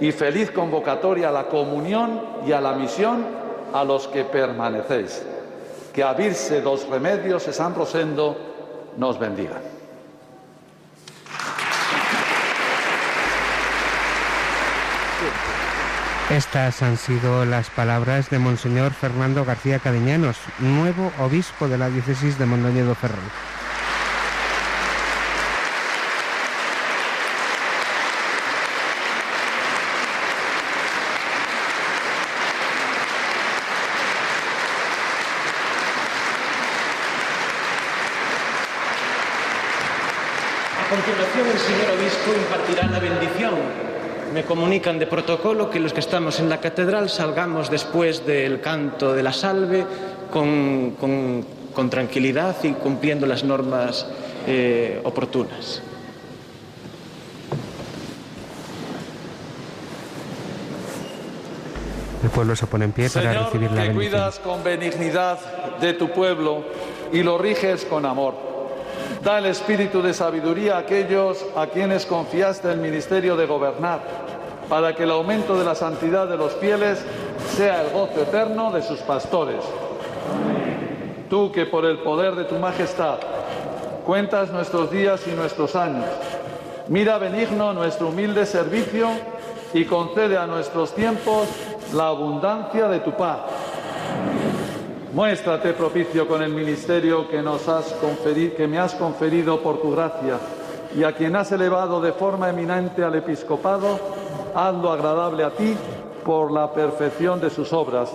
y feliz convocatoria a la comunión y a la misión a los que permanecéis. Que a dos remedios e San Rosendo nos bendiga. Estas han sido las palabras de Monseñor Fernando García Cadeñanos, nuevo obispo de la diócesis de Mondoñedo Ferrol. impartirá la bendición. Me comunican de protocolo que los que estamos en la catedral salgamos después del canto de la salve con, con, con tranquilidad y cumpliendo las normas eh, oportunas. El pueblo se pone en pie para Señor, recibir la que bendición. cuidas con benignidad de tu pueblo y lo riges con amor. Da el espíritu de sabiduría a aquellos a quienes confiaste el ministerio de gobernar, para que el aumento de la santidad de los fieles sea el gozo eterno de sus pastores. Tú que por el poder de tu majestad cuentas nuestros días y nuestros años, mira benigno nuestro humilde servicio y concede a nuestros tiempos la abundancia de tu paz Muéstrate propicio con el ministerio que, nos has conferido, que me has conferido por tu gracia y a quien has elevado de forma eminente al episcopado, hazlo agradable a ti por la perfección de sus obras.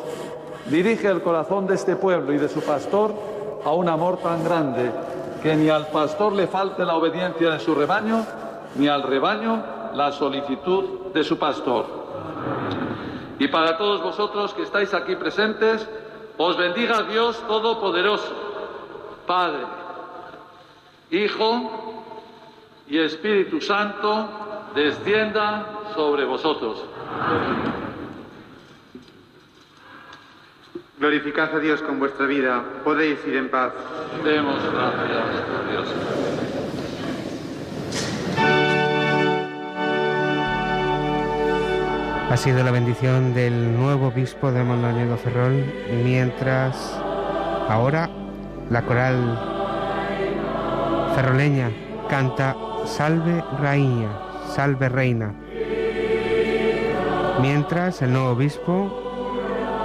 Dirige el corazón de este pueblo y de su pastor a un amor tan grande que ni al pastor le falte la obediencia de su rebaño, ni al rebaño la solicitud de su pastor. Y para todos vosotros que estáis aquí presentes, os bendiga Dios Todopoderoso, Padre, Hijo y Espíritu Santo, descienda sobre vosotros. Glorificad a Dios con vuestra vida, podéis ir en paz. Demos gracias a Dios. Ha sido la bendición del nuevo obispo de Mondoñedo Ferrol, mientras ahora la coral ferroleña canta Salve Reina, Salve Reina. Mientras el nuevo obispo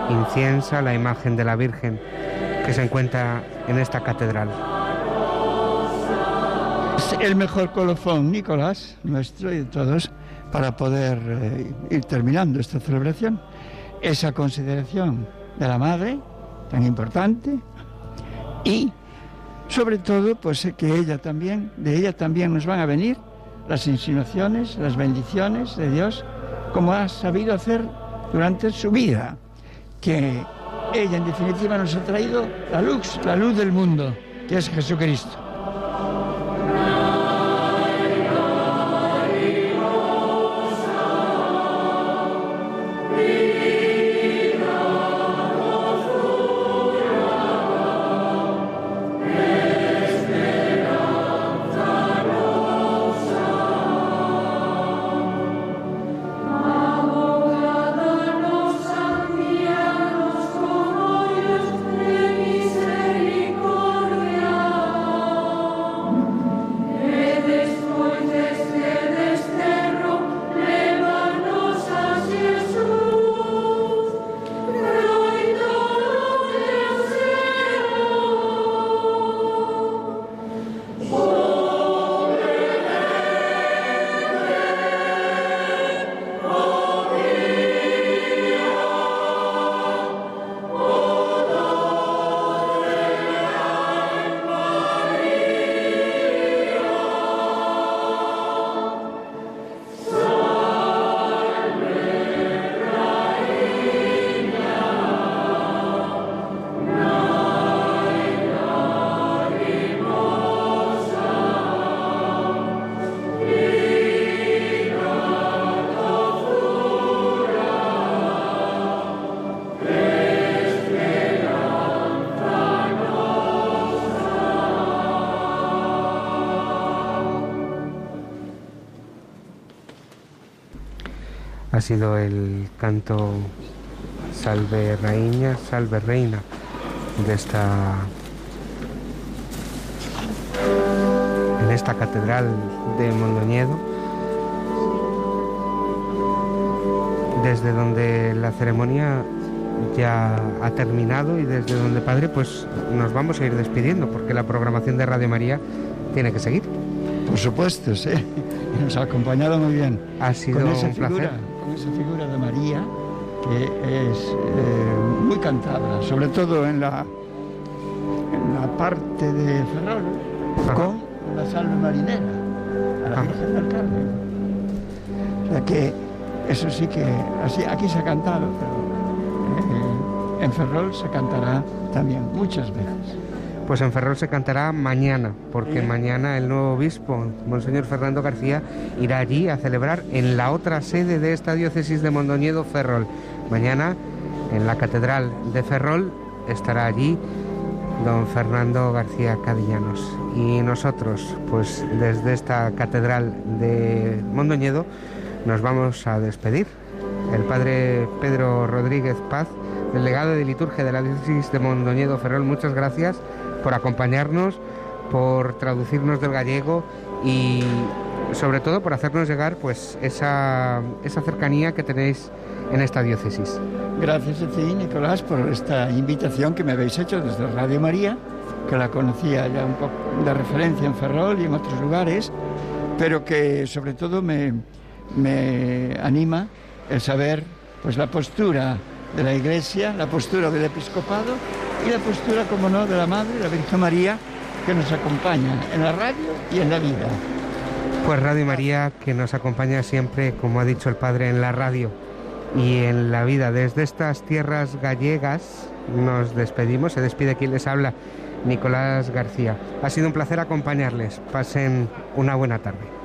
inciensa la imagen de la Virgen que se encuentra en esta catedral. Es el mejor colofón, Nicolás, nuestro y de todos, para poder eh, ir terminando esta celebración, esa consideración de la Madre, tan importante, y sobre todo, pues eh, que ella también, de ella también nos van a venir las insinuaciones, las bendiciones de Dios, como ha sabido hacer durante su vida, que ella en definitiva nos ha traído la luz, la luz del mundo, que es Jesucristo. Sido el canto Salve Reina, Salve Reina de esta en esta catedral de Mondoñedo desde donde la ceremonia ya ha terminado y desde donde padre pues nos vamos a ir despidiendo porque la programación de Radio María tiene que seguir. Por supuesto, sí. *laughs* Nos ha acompañado muy bien. Ha sido con esa un placer. Con esa figura de María que es eh, muy cantada, sobre todo en la, en la parte de Ferrol, con la salve marinera a la Virgen del Carmen. O sea que eso sí que así aquí se ha cantado, pero eh, en Ferrol se cantará también muchas veces. Pues en Ferrol se cantará mañana, porque mañana el nuevo obispo, Monseñor Fernando García, irá allí a celebrar en la otra sede de esta diócesis de Mondoñedo, Ferrol. Mañana, en la Catedral de Ferrol, estará allí don Fernando García Cadillanos. Y nosotros, pues desde esta Catedral de Mondoñedo, nos vamos a despedir. El padre Pedro Rodríguez Paz, delegado de liturgia de la diócesis de Mondoñedo Ferrol, muchas gracias por acompañarnos, por traducirnos del gallego y sobre todo por hacernos llegar pues esa, esa cercanía que tenéis en esta diócesis. Gracias a ti, Nicolás, por esta invitación que me habéis hecho desde Radio María, que la conocía ya un poco de referencia en Ferrol y en otros lugares, pero que sobre todo me, me anima el saber pues la postura de la Iglesia, la postura del episcopado y la postura, como no, de la Madre, la Virgen María, que nos acompaña en la radio y en la vida. Pues Radio María que nos acompaña siempre, como ha dicho el Padre, en la radio y en la vida. Desde estas tierras gallegas nos despedimos, se despide quien les habla, Nicolás García. Ha sido un placer acompañarles. Pasen una buena tarde.